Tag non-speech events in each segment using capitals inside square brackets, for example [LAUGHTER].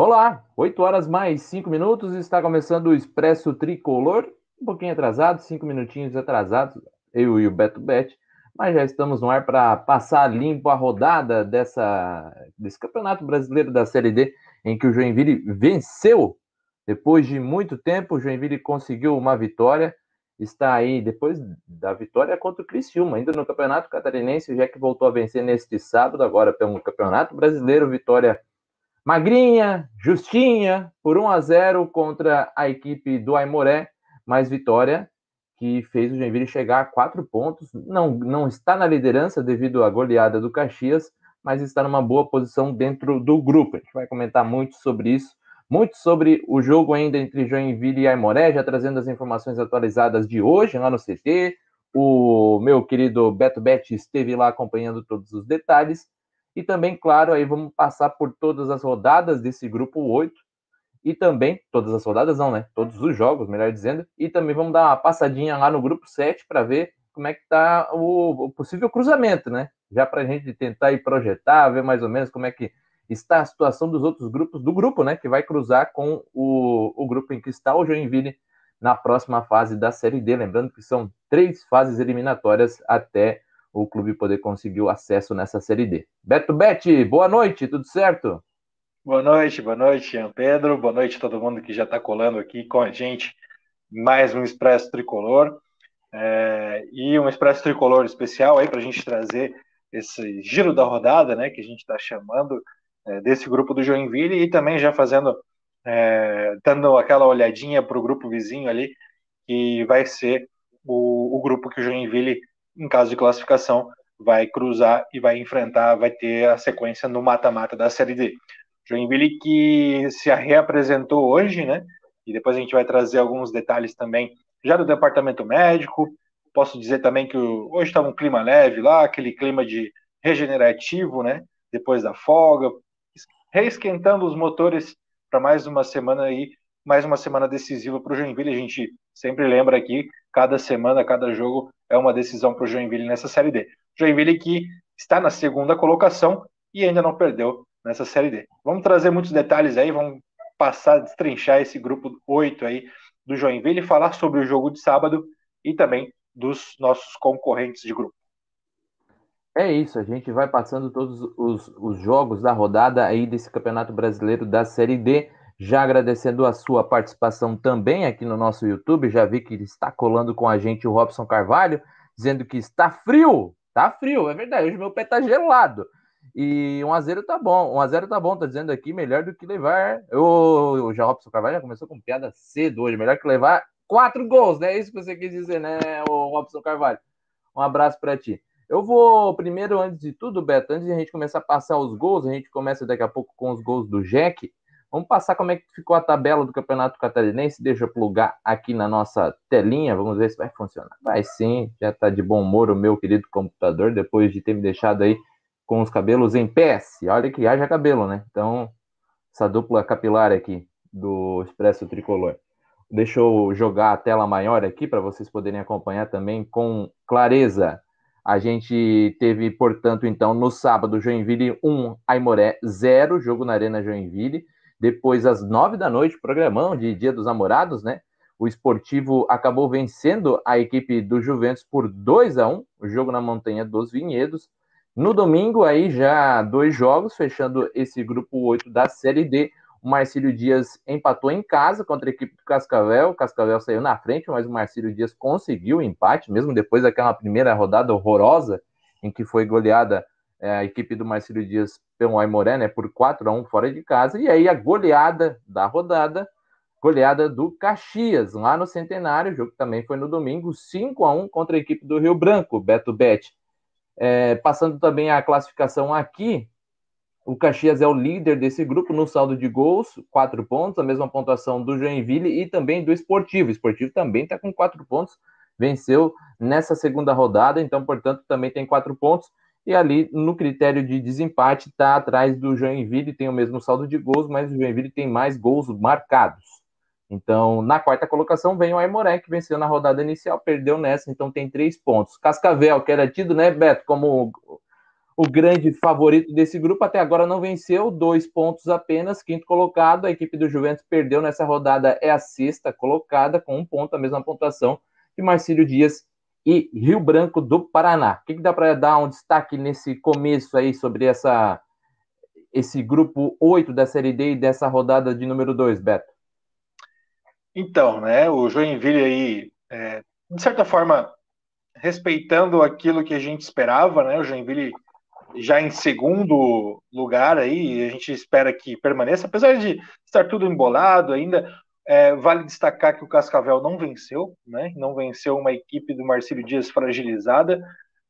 Olá, 8 horas mais 5 minutos, está começando o Expresso Tricolor, um pouquinho atrasado, 5 minutinhos atrasados, eu e o Beto Bet, mas já estamos no ar para passar limpo a rodada dessa, desse Campeonato Brasileiro da Série D, em que o Joinville venceu. Depois de muito tempo, o Joinville conseguiu uma vitória, está aí depois da vitória contra o Criciúma, ainda no Campeonato Catarinense, já que voltou a vencer neste sábado, agora pelo Campeonato Brasileiro, vitória magrinha, justinha, por 1 a 0 contra a equipe do Aimoré, mais vitória que fez o Joinville chegar a quatro pontos. Não, não está na liderança devido à goleada do Caxias, mas está numa boa posição dentro do grupo. A gente vai comentar muito sobre isso, muito sobre o jogo ainda entre Joinville e Aimoré, já trazendo as informações atualizadas de hoje lá no CT. O meu querido Beto Bet esteve lá acompanhando todos os detalhes. E também, claro, aí vamos passar por todas as rodadas desse grupo 8 e também, todas as rodadas não, né? Todos os jogos, melhor dizendo, e também vamos dar uma passadinha lá no grupo 7 para ver como é que tá o, o possível cruzamento, né? Já para a gente tentar ir projetar, ver mais ou menos como é que está a situação dos outros grupos, do grupo, né? Que vai cruzar com o, o grupo em que está o Joinville na próxima fase da Série D. Lembrando que são três fases eliminatórias até o clube poder conseguir o acesso nessa Série D. Beto Bete, boa noite, tudo certo? Boa noite, boa noite, Ian Pedro, boa noite a todo mundo que já está colando aqui com a gente, mais um Expresso Tricolor, é, e um Expresso Tricolor especial aí para a gente trazer esse giro da rodada, né, que a gente está chamando é, desse grupo do Joinville, e também já fazendo, é, dando aquela olhadinha para o grupo vizinho ali, que vai ser o, o grupo que o Joinville em caso de classificação, vai cruzar e vai enfrentar, vai ter a sequência no mata-mata da Série D. Joinville que se reapresentou hoje, né? E depois a gente vai trazer alguns detalhes também já do departamento médico. Posso dizer também que hoje estava um clima leve lá, aquele clima de regenerativo, né? Depois da folga, reesquentando os motores para mais uma semana aí, mais uma semana decisiva para o Joinville. A gente sempre lembra aqui, cada semana, cada jogo é uma decisão para o Joinville nessa Série D. Joinville que está na segunda colocação e ainda não perdeu nessa Série D. Vamos trazer muitos detalhes aí, vamos passar, destrinchar esse grupo 8 aí do Joinville e falar sobre o jogo de sábado e também dos nossos concorrentes de grupo. É isso, a gente vai passando todos os, os jogos da rodada aí desse Campeonato Brasileiro da Série D. Já agradecendo a sua participação também aqui no nosso YouTube, já vi que está colando com a gente o Robson Carvalho, dizendo que está frio. Tá frio, é verdade, hoje meu pé tá gelado. E 1x0 tá bom, 1x0 tá bom, tá dizendo aqui, melhor do que levar. O, o Robson Carvalho já começou com piada cedo hoje, melhor que levar quatro gols, né? É isso que você quis dizer, né, o Robson Carvalho? Um abraço para ti. Eu vou primeiro, antes de tudo, Beto, antes de a gente começar a passar os gols, a gente começa daqui a pouco com os gols do Jack. Vamos passar como é que ficou a tabela do Campeonato Catarinense. Deixa eu plugar aqui na nossa telinha. Vamos ver se vai funcionar. Vai sim, já está de bom humor o meu querido computador, depois de ter me deixado aí com os cabelos em pés. Olha que haja cabelo, né? Então, essa dupla capilar aqui do Expresso Tricolor. Deixa eu jogar a tela maior aqui para vocês poderem acompanhar também com clareza. A gente teve, portanto, então, no sábado, Joinville 1, Aimoré 0, jogo na Arena Joinville. Depois, às nove da noite, programão de Dia dos Namorados, né? O esportivo acabou vencendo a equipe do Juventus por 2 a 1 o jogo na Montanha dos Vinhedos. No domingo, aí já dois jogos, fechando esse grupo 8 da Série D. O Marcílio Dias empatou em casa contra a equipe do Cascavel. O Cascavel saiu na frente, mas o Marcílio Dias conseguiu o empate, mesmo depois daquela primeira rodada horrorosa em que foi goleada é, a equipe do Marcelo Dias pelo Aimoré, né, por 4 a 1 fora de casa, e aí a goleada da rodada, goleada do Caxias, lá no Centenário, o jogo também foi no domingo, 5 a 1 contra a equipe do Rio Branco, Beto Bet. É, passando também a classificação aqui, o Caxias é o líder desse grupo no saldo de gols, quatro pontos, a mesma pontuação do Joinville e também do Esportivo. O Esportivo também está com quatro pontos, venceu nessa segunda rodada, então, portanto, também tem quatro pontos e ali no critério de desempate está atrás do Joinville, tem o mesmo saldo de gols, mas o Joinville tem mais gols marcados. Então, na quarta colocação vem o Aimoré, que venceu na rodada inicial, perdeu nessa, então tem três pontos. Cascavel, que era tido, né, Beto, como o grande favorito desse grupo, até agora não venceu, dois pontos apenas, quinto colocado. A equipe do Juventus perdeu nessa rodada, é a sexta colocada, com um ponto, a mesma pontuação de Marcílio Dias e Rio Branco do Paraná. O que, que dá para dar um destaque nesse começo aí sobre essa, esse grupo 8 da Série D e dessa rodada de número 2, Beto? Então, né, o Joinville aí, é, de certa forma, respeitando aquilo que a gente esperava, né, o Joinville já em segundo lugar aí, a gente espera que permaneça, apesar de estar tudo embolado ainda, é, vale destacar que o Cascavel não venceu, né? Não venceu uma equipe do Marcílio Dias fragilizada.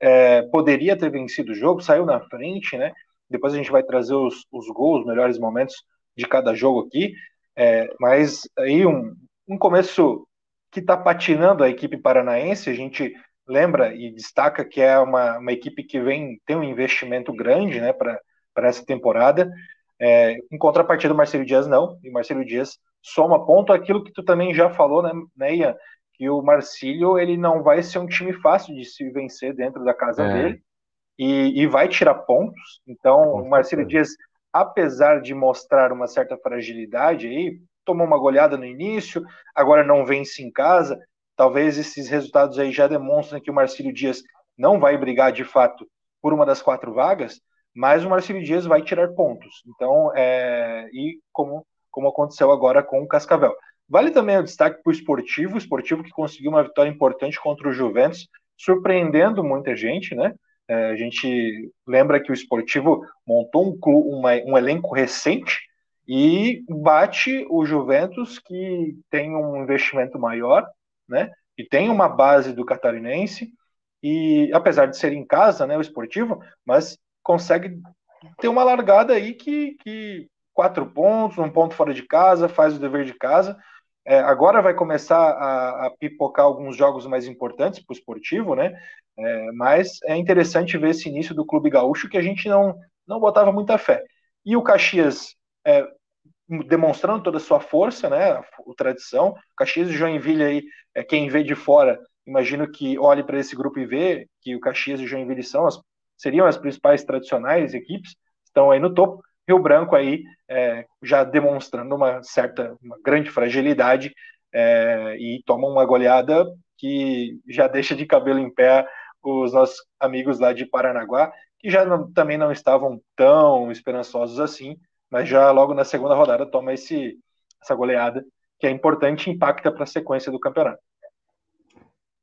É, poderia ter vencido o jogo, saiu na frente, né? Depois a gente vai trazer os, os gols, os melhores momentos de cada jogo aqui. É, mas aí um, um começo que está patinando a equipe paranaense. A gente lembra e destaca que é uma, uma equipe que vem tem um investimento grande, né? Para essa temporada. É, em contrapartida, o Marcelo Dias não, e o Marcelo Dias soma ponto aquilo que tu também já falou, né, né Ian? Que o Marcílio ele não vai ser um time fácil de se vencer dentro da casa é. dele e, e, vai tirar pontos. Então, o Marcílio Dias, apesar de mostrar uma certa fragilidade aí, tomou uma goleada no início, agora não vence em casa. Talvez esses resultados aí já demonstrem que o Marcílio Dias não vai brigar de fato por uma das quatro vagas, mas o Marcelo Dias vai tirar pontos. Então, é, e como, como aconteceu agora com o Cascavel. Vale também o destaque para o esportivo, o esportivo que conseguiu uma vitória importante contra o Juventus, surpreendendo muita gente, né? É, a gente lembra que o esportivo montou um, uma, um elenco recente e bate o Juventus, que tem um investimento maior, né? E tem uma base do catarinense, e apesar de ser em casa, né, o esportivo, mas consegue ter uma largada aí que, que quatro pontos, um ponto fora de casa, faz o dever de casa. É, agora vai começar a, a, pipocar alguns jogos mais importantes para o esportivo, né? É, mas é interessante ver esse início do Clube Gaúcho que a gente não, não botava muita fé. E o Caxias é, demonstrando toda a sua força, né? O tradição. Caxias e Joinville aí, é, quem vê de fora, imagino que olhe para esse grupo e vê que o Caxias e Joinville são as seriam as principais tradicionais equipes, estão aí no topo. Rio Branco aí é, já demonstrando uma certa, uma grande fragilidade é, e toma uma goleada que já deixa de cabelo em pé os nossos amigos lá de Paranaguá, que já não, também não estavam tão esperançosos assim, mas já logo na segunda rodada toma esse, essa goleada, que é importante e impacta para a sequência do campeonato.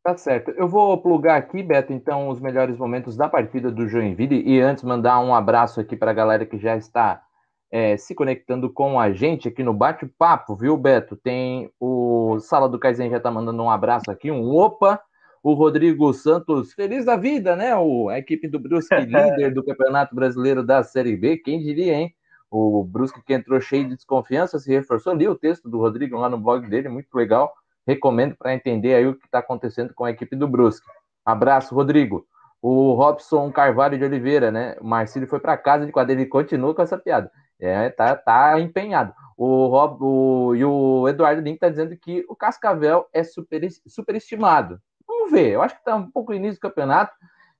Tá certo. Eu vou plugar aqui, Beto, então, os melhores momentos da partida do Joinville e antes mandar um abraço aqui para a galera que já está é, se conectando com a gente aqui no bate-papo, viu, Beto? Tem o Sala do Kaizen já está mandando um abraço aqui, um opa. O Rodrigo Santos, feliz da vida, né? O, a equipe do Brusque, [LAUGHS] líder do Campeonato Brasileiro da Série B, quem diria, hein? O Brusque que entrou cheio de desconfiança, se reforçou. ali o texto do Rodrigo lá no blog dele, muito legal recomendo para entender aí o que está acontecendo com a equipe do Brusque. Abraço, Rodrigo. O Robson Carvalho de Oliveira, né? O Marcílio foi para casa de quadrilha e continua com essa piada. É, tá, tá empenhado. O, Rob, o, e o Eduardo Link está dizendo que o Cascavel é super, superestimado. Vamos ver, eu acho que está um pouco no início do campeonato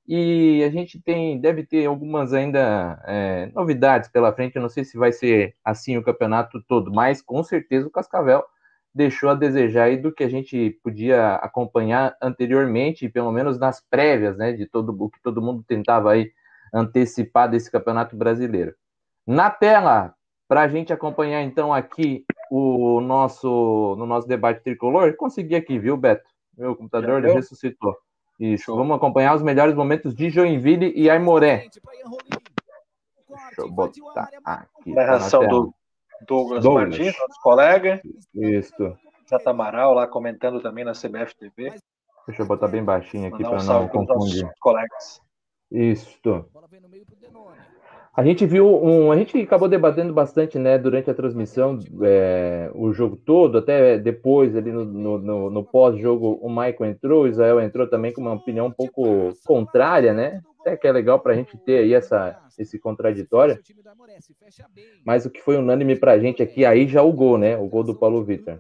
e a gente tem, deve ter algumas ainda é, novidades pela frente. Eu não sei se vai ser assim o campeonato todo, mas com certeza o Cascavel deixou a desejar aí do que a gente podia acompanhar anteriormente, pelo menos nas prévias, né, de todo o que todo mundo tentava aí antecipar desse Campeonato Brasileiro. Na tela, para a gente acompanhar então aqui o nosso no nosso debate tricolor, consegui aqui, viu, Beto? Meu computador Já ressuscitou. Isso. Show. Vamos acompanhar os melhores momentos de Joinville e Aimoré. Deixa eu botar aqui. Narração do Douglas, Douglas. Martins, nosso colega. Isso. Jata Amaral lá comentando também na CBF TV. Deixa eu botar bem baixinho aqui para um não confundir. Colegas. Isso. A gente viu um, a gente acabou debatendo bastante, né, durante a transmissão, é, o jogo todo, até depois ali no, no, no pós-jogo o Michael entrou, o Israel entrou também com uma opinião um pouco contrária, né? Até que é legal para a gente ter aí essa, esse contraditório. Mas o que foi unânime para a gente aqui, aí já o gol, né? O gol do Paulo Vitor.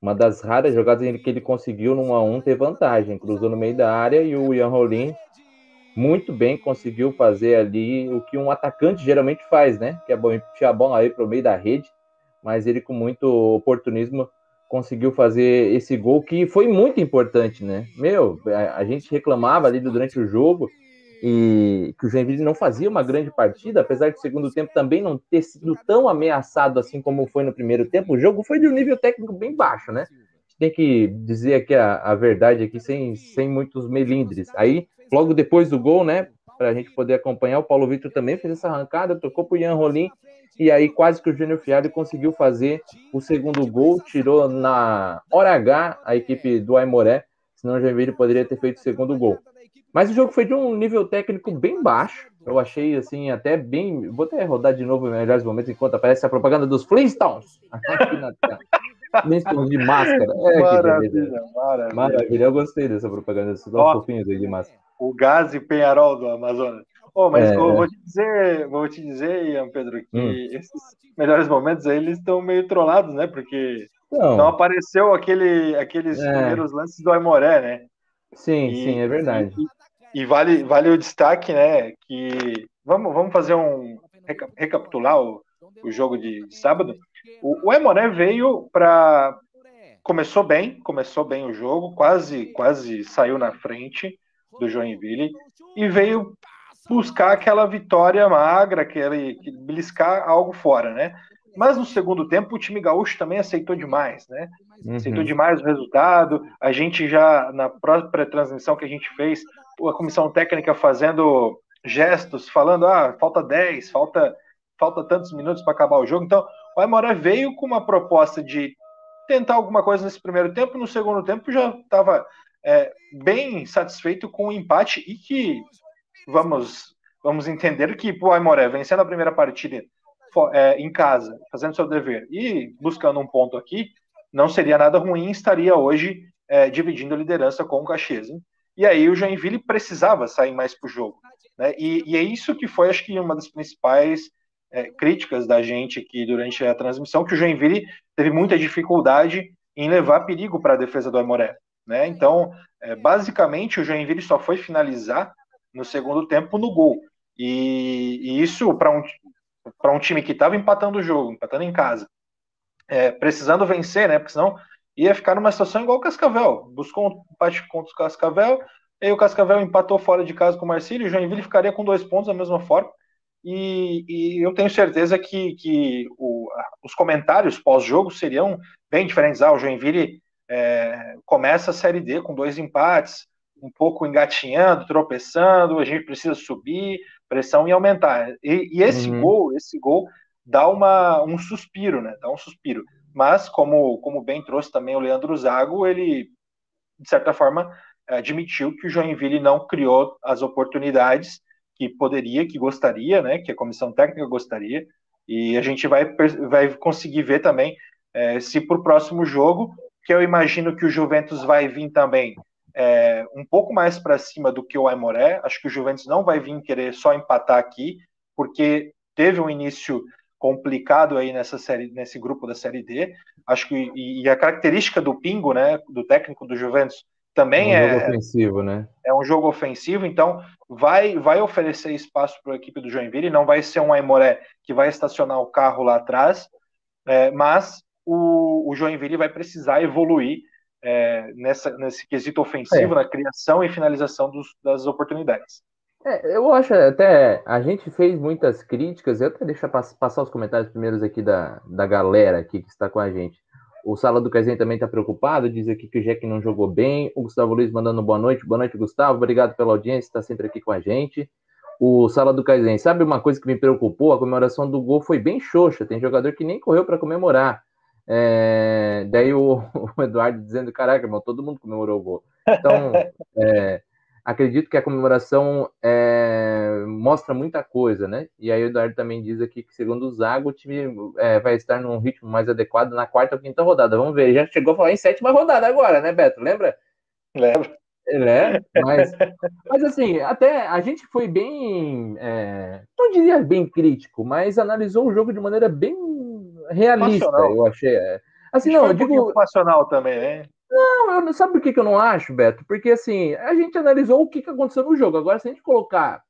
Uma das raras jogadas que ele conseguiu num a um ter vantagem. Cruzou no meio da área e o Ian Rolim muito bem, conseguiu fazer ali o que um atacante geralmente faz, né? Que é bom puxar a bola aí para o meio da rede, mas ele com muito oportunismo conseguiu fazer esse gol que foi muito importante, né? Meu, a, a gente reclamava ali durante o jogo e que o Joinville não fazia uma grande partida, apesar de segundo tempo também não ter sido tão ameaçado assim como foi no primeiro tempo. O jogo foi de um nível técnico bem baixo, né? Tem que dizer aqui a, a verdade aqui sem, sem muitos melindres. Aí, logo depois do gol, né, para a gente poder acompanhar, o Paulo Vitor também fez essa arrancada, tocou para o Ian Rolim e aí quase que o Júnior Fialho conseguiu fazer o segundo gol, tirou na hora H a equipe do Aimoré, senão o Joinville poderia ter feito o segundo gol. Mas o jogo foi de um nível técnico bem baixo. Eu achei assim, até bem. Vou até rodar de novo em melhores momentos enquanto aparece a propaganda dos Flintstones aqui na Flintstones de máscara. É, maravilha, maravilha. Maravilha, eu gostei dessa propaganda, esses dois fofinhos aí de máscara. O gás e Penharol do Amazonas. Oh, mas é... vou te dizer, vou te dizer, Ian Pedro, que hum. esses melhores momentos aí eles estão meio trollados, né? Porque não, não apareceu aquele, aqueles é... primeiros lances do Aimoré, né? Sim, e, sim, é verdade. E, vale, vale o destaque, né? Que vamos, vamos fazer um recapitular o, o jogo de, de sábado. O, o Aimoré veio para começou bem, começou bem o jogo, quase quase saiu na frente do Joinville e veio buscar aquela vitória magra, aquele beliscar algo fora, né? Mas no segundo tempo o time gaúcho também aceitou demais, né? Uhum. Aceitou demais o resultado. A gente já na própria transmissão que a gente fez, a comissão técnica fazendo gestos, falando: "Ah, falta 10, falta falta tantos minutos para acabar o jogo". Então, o Aimoré veio com uma proposta de tentar alguma coisa nesse primeiro tempo, no segundo tempo já estava é, bem satisfeito com o empate e que vamos, vamos entender que o Aimoré vencendo a primeira partida é, em casa, fazendo seu dever e buscando um ponto aqui, não seria nada ruim, estaria hoje é, dividindo a liderança com o Caxias. Hein? E aí o Joinville precisava sair mais para o jogo. Né? E, e, é isso que foi, acho que, uma das principais é, críticas da gente aqui durante a transmissão, que o Joinville teve muita dificuldade em levar perigo para a defesa do Aimoré. Né? Então, é, basicamente, o Joinville só foi finalizar no segundo tempo no gol. E, e isso, para um, um time que estava empatando o jogo, empatando em casa, é, precisando vencer, né? Porque senão ia ficar numa situação igual o Cascavel. Buscou um empate contra o Cascavel, e aí o Cascavel empatou fora de casa com o Marcílio, e o Joinville ficaria com dois pontos da mesma forma. E, e eu tenho certeza que, que o, os comentários pós-jogo seriam bem diferentes. Ah, o Joinville é, começa a Série D com dois empates, um pouco engatinhando, tropeçando, a gente precisa subir, pressão e aumentar. E, e esse uhum. gol, esse gol dá uma, um suspiro, né? Dá um suspiro. Mas, como, como bem trouxe também o Leandro Zago, ele, de certa forma, admitiu que o Joinville não criou as oportunidades que poderia, que gostaria, né? Que a comissão técnica gostaria. E a gente vai, vai conseguir ver também é, se para o próximo jogo, que eu imagino que o Juventus vai vir também é, um pouco mais para cima do que o Aimoré. Acho que o Juventus não vai vir querer só empatar aqui, porque teve um início complicado aí nessa série, nesse grupo da Série D. Acho que e, e a característica do Pingo, né, do técnico do Juventus, também é um jogo ofensivo, né? É um jogo ofensivo, então vai vai oferecer espaço para a equipe do Joinville. Não vai ser um Aimoré que vai estacionar o carro lá atrás, é, mas o, o Joinville vai precisar evoluir é, nessa, nesse quesito ofensivo, é. na criação e finalização dos, das oportunidades. É, eu acho até. A gente fez muitas críticas, eu até deixar passar os comentários primeiros aqui da, da galera aqui que está com a gente. O Sala do Casen também está preocupado, diz aqui que o Jack não jogou bem. O Gustavo Luiz mandando boa noite. Boa noite, Gustavo. Obrigado pela audiência, está sempre aqui com a gente. O Sala do Caisen, sabe uma coisa que me preocupou? A comemoração do gol foi bem xoxa. Tem jogador que nem correu para comemorar. É, daí o, [LAUGHS] o, Eduardo dizendo, caraca, irmão, todo mundo comemorou o gol. Então, [LAUGHS] é, acredito que a comemoração é, mostra muita coisa, né? E aí o Eduardo também diz aqui que, segundo o Zago, o time é, vai estar num ritmo mais adequado na quarta ou quinta rodada. Vamos ver, já chegou a falar em sétima rodada agora, né, Beto? Lembra? Lembro. É, mas, mas assim, até a gente foi bem, é, não diria bem crítico, mas analisou o jogo de maneira bem realista, eu achei. É. Assim, não, eu digo. Um passional também, né? Não, eu, sabe por que, que eu não acho, Beto? Porque assim, a gente analisou o que, que aconteceu no jogo. Agora, se a gente colocar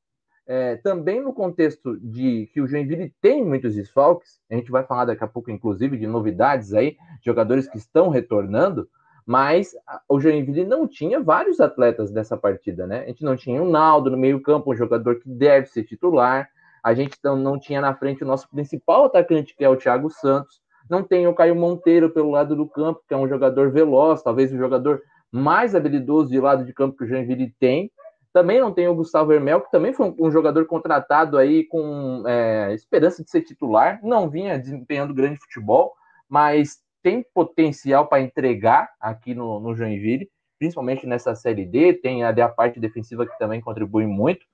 é, também no contexto de que o Joinville tem muitos desfalques, a gente vai falar daqui a pouco, inclusive, de novidades aí, jogadores que estão retornando, mas o Joinville não tinha vários atletas dessa partida, né? A gente não tinha o Naldo no meio-campo, um jogador que deve ser titular, a gente não, não tinha na frente o nosso principal atacante, que é o Thiago Santos, não tem o Caio Monteiro pelo lado do campo, que é um jogador veloz, talvez o jogador mais habilidoso de lado de campo que o Joinville tem. Também não tem o Gustavo Hermel, que também foi um, jogador contratado aí com é, esperança de ser titular, não vinha desempenhando grande futebol, mas tem potencial para entregar aqui no, no Joinville, principalmente nessa Série D, tem a, a parte defensiva que também contribui muito.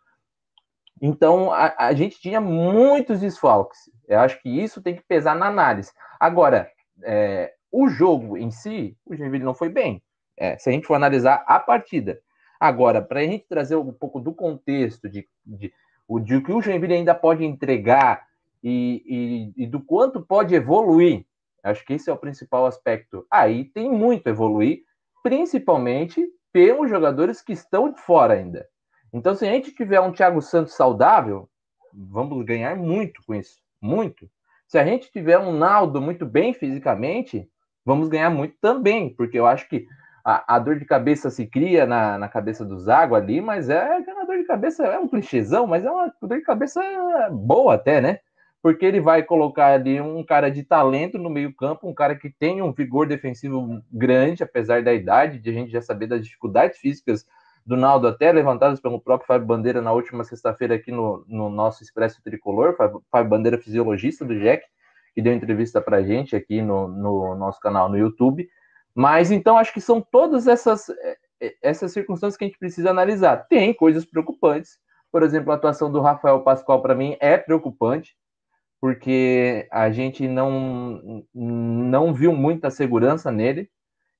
Então, a, a, gente tinha muitos desfalques. Eu acho que isso tem que pesar na análise. Agora, é, o jogo em si, o Joinville não foi bem. É, se a gente for analisar a partida. Agora, para a gente trazer um pouco do contexto de, de, de, que o Joinville ainda pode entregar e, e, e do quanto pode evoluir Acho que esse é o principal aspecto. Aí tem muito a evoluir, principalmente pelos jogadores que estão de fora ainda. Então, se a gente tiver um Thiago Santos saudável, vamos ganhar muito com isso. Muito. Se a gente tiver um Naldo muito bem fisicamente, vamos ganhar muito também, porque eu acho que a, a dor de cabeça se cria na, na cabeça do Zago ali, mas é, é uma dor de cabeça, é um clichêzão, mas é uma dor de cabeça boa até, né? porque ele vai colocar ali um cara de talento no meio-campo, um cara que tem um vigor defensivo grande, apesar da idade, de a gente já saber das dificuldades físicas do Naldo, até levantadas pelo próprio Fábio Bandeira na última sexta-feira aqui no, no, nosso Expresso Tricolor, Fábio Bandeira, fisiologista do Jack, que deu entrevista para a gente aqui no, no nosso canal no YouTube. Mas então acho que são todas essas, eh, eh, essas circunstâncias que a gente precisa analisar. Tem coisas preocupantes, por exemplo, a atuação do Rafael Pascoal para mim é preocupante porque a gente não, não viu muita segurança nele.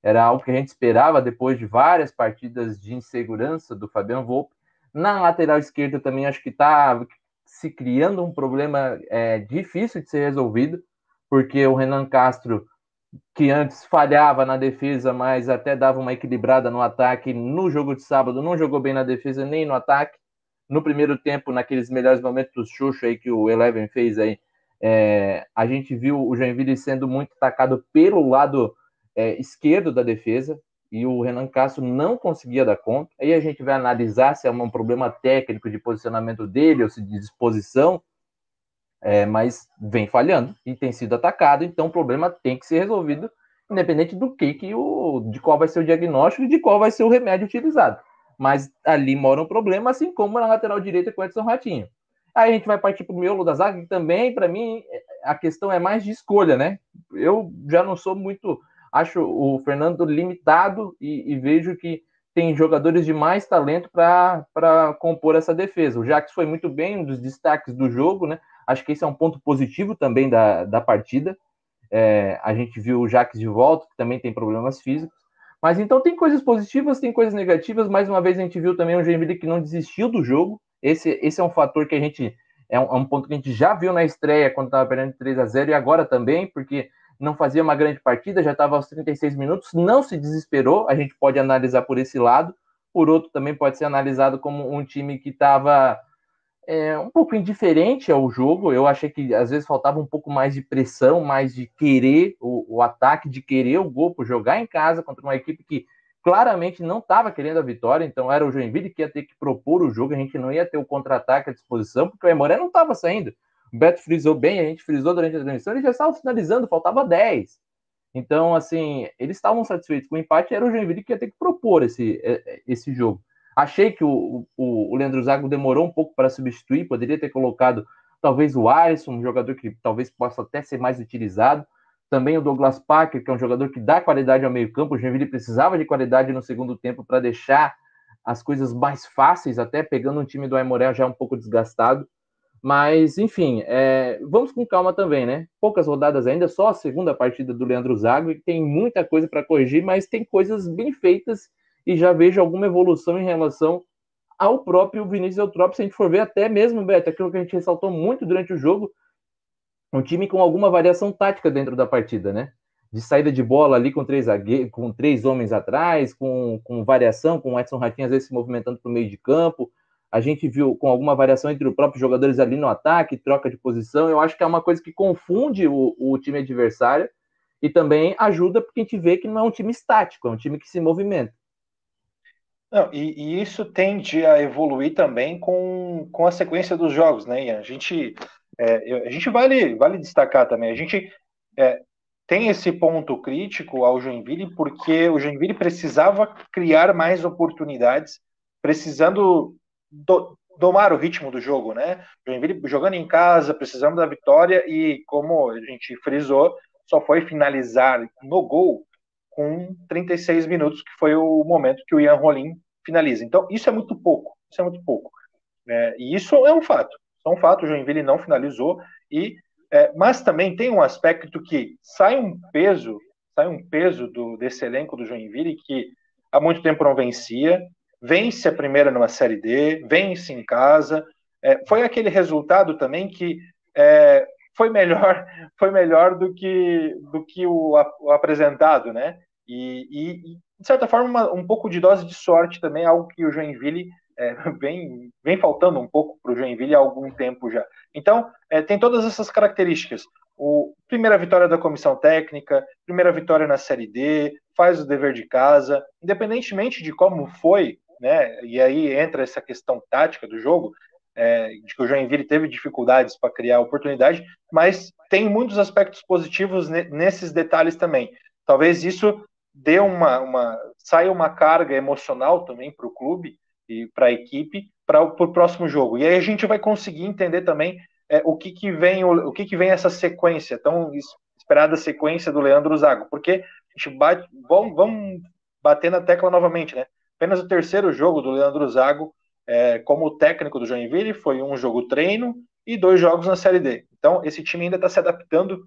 Era algo que a gente esperava depois de várias partidas de insegurança do Fabiano Volpe. Na lateral esquerda também acho que está se criando um problema é, difícil de ser resolvido, porque o Renan Castro, que antes falhava na defesa, mas até dava uma equilibrada no ataque, no jogo de sábado não jogou bem na defesa nem no ataque. No primeiro tempo, naqueles melhores momentos do Xuxa aí que o Eleven fez aí, é, a gente viu o Joinville sendo muito atacado pelo lado é, esquerdo da defesa e o Renan Castro não conseguia dar conta. Aí a gente vai analisar se é um problema técnico de posicionamento dele ou se de disposição, é, mas vem falhando e tem sido atacado, então o problema tem que ser resolvido, independente do que, que o, de qual vai ser o diagnóstico e de qual vai ser o remédio utilizado. Mas ali mora um problema, assim como na lateral direita com o Edson Ratinho. Aí a gente vai partir para o miolo da zaga, que também, para mim, a questão é mais de escolha, né? Eu já não sou muito. Acho o Fernando limitado e, e vejo que tem jogadores de mais talento para compor essa defesa. O Jax foi muito bem, um dos destaques do jogo, né? Acho que esse é um ponto positivo também da, da partida. É, a gente viu o Jax de volta, que também tem problemas físicos. Mas então tem coisas positivas, tem coisas negativas. Mais uma vez a gente viu também o Joinville que não desistiu do jogo, esse, esse é um fator que a gente. É um, é um ponto que a gente já viu na estreia quando estava perdendo 3 a 0 e agora também, porque não fazia uma grande partida, já estava aos 36 minutos, não se desesperou. A gente pode analisar por esse lado. Por outro, também pode ser analisado como um time que estava é, um pouco indiferente ao jogo. Eu achei que às vezes faltava um pouco mais de pressão, mais de querer o, o ataque, de querer o gol por jogar em casa contra uma equipe que claramente não estava querendo a vitória, então era o Joinville que ia ter que propor o jogo, a gente não ia ter o contra-ataque à disposição, porque o Emoré não estava saindo. O Beto frisou bem, a gente frisou durante a transmissão, ele já estava finalizando, faltava 10. Então, assim, eles estavam satisfeitos com o empate, era o Joinville que ia ter que propor esse, é, é, esse jogo. Achei que o, o, o Leandro Zago demorou um pouco para substituir, poderia ter colocado talvez o Alisson, um jogador que talvez possa até ser mais utilizado, também o Douglas Parker, que é um jogador que dá qualidade ao meio-campo. O Joinville precisava de qualidade no segundo tempo para deixar as coisas mais fáceis, até pegando um time do Aimoré já um pouco desgastado. Mas, enfim, é, vamos com calma também, né? Poucas rodadas ainda, só a segunda partida do Leandro Zago, e tem muita coisa para corrigir, mas tem coisas bem feitas e já vejo alguma evolução em relação ao próprio Vinícius Eutrópio, se a gente for ver até mesmo, Beto, aquilo que a gente ressaltou muito durante o jogo, um time com alguma variação tática dentro da partida, né? de saída de bola ali com três, com três homens atrás, com, com variação, com o Edson Ratinho às vezes se movimentando para o meio de campo. A gente viu com alguma variação entre os próprios jogadores ali no ataque, troca de posição. Eu acho que é uma coisa que confunde o, o time adversário e também ajuda porque a gente vê que não é um time estático, é um time que se movimenta. Não, e, e, isso tende a evoluir também com, com a sequência dos jogos, né, Ian? A gente, é, a gente vale, vale destacar também, a gente é, tem esse ponto crítico ao Joinville porque o Joinville precisava criar mais oportunidades, precisando do, domar o ritmo do jogo, né? Joinville jogando em casa, precisando da vitória e, como a gente frisou, só foi finalizar no gol com 36 minutos, que foi o momento que o Ian Rolim finaliza. Então, isso é muito pouco. Isso é muito pouco. É, e isso é um fato. é um fato. O Joinville não finalizou. E, é, mas também tem um aspecto que sai um peso, sai um peso do, desse elenco do Joinville que há muito tempo não vencia. Vence a primeira numa Série D, vence em casa. É, foi aquele resultado também que é, foi melhor [LAUGHS] foi melhor do que do que o, o apresentado, né? E, e, de certa forma uma, um pouco de dose de sorte também, algo que o Joinville é, [LAUGHS] vem, vem faltando um pouco para o Joinville há algum tempo já. Então é, tem todas essas características. O primeira vitória da comissão técnica, primeira vitória na Série D, faz o dever de casa, independentemente de como foi, né? E aí entra essa questão tática do jogo é, de que o Joinville teve dificuldades para criar oportunidade, mas tem muitos aspectos positivos nesses detalhes também. Talvez isso dê uma, uma saia uma carga emocional também para o clube e para a equipe para o próximo jogo. E aí a gente vai conseguir entender também é, o que, que vem o, o que, que vem essa sequência tão esperada sequência do Leandro Zago, porque a gente bate, vamos, vamos bater na tecla novamente, né? Apenas o terceiro jogo do Leandro Zago é, como técnico do Joinville, foi um jogo treino e dois jogos na Série D. Então, esse time ainda está se adaptando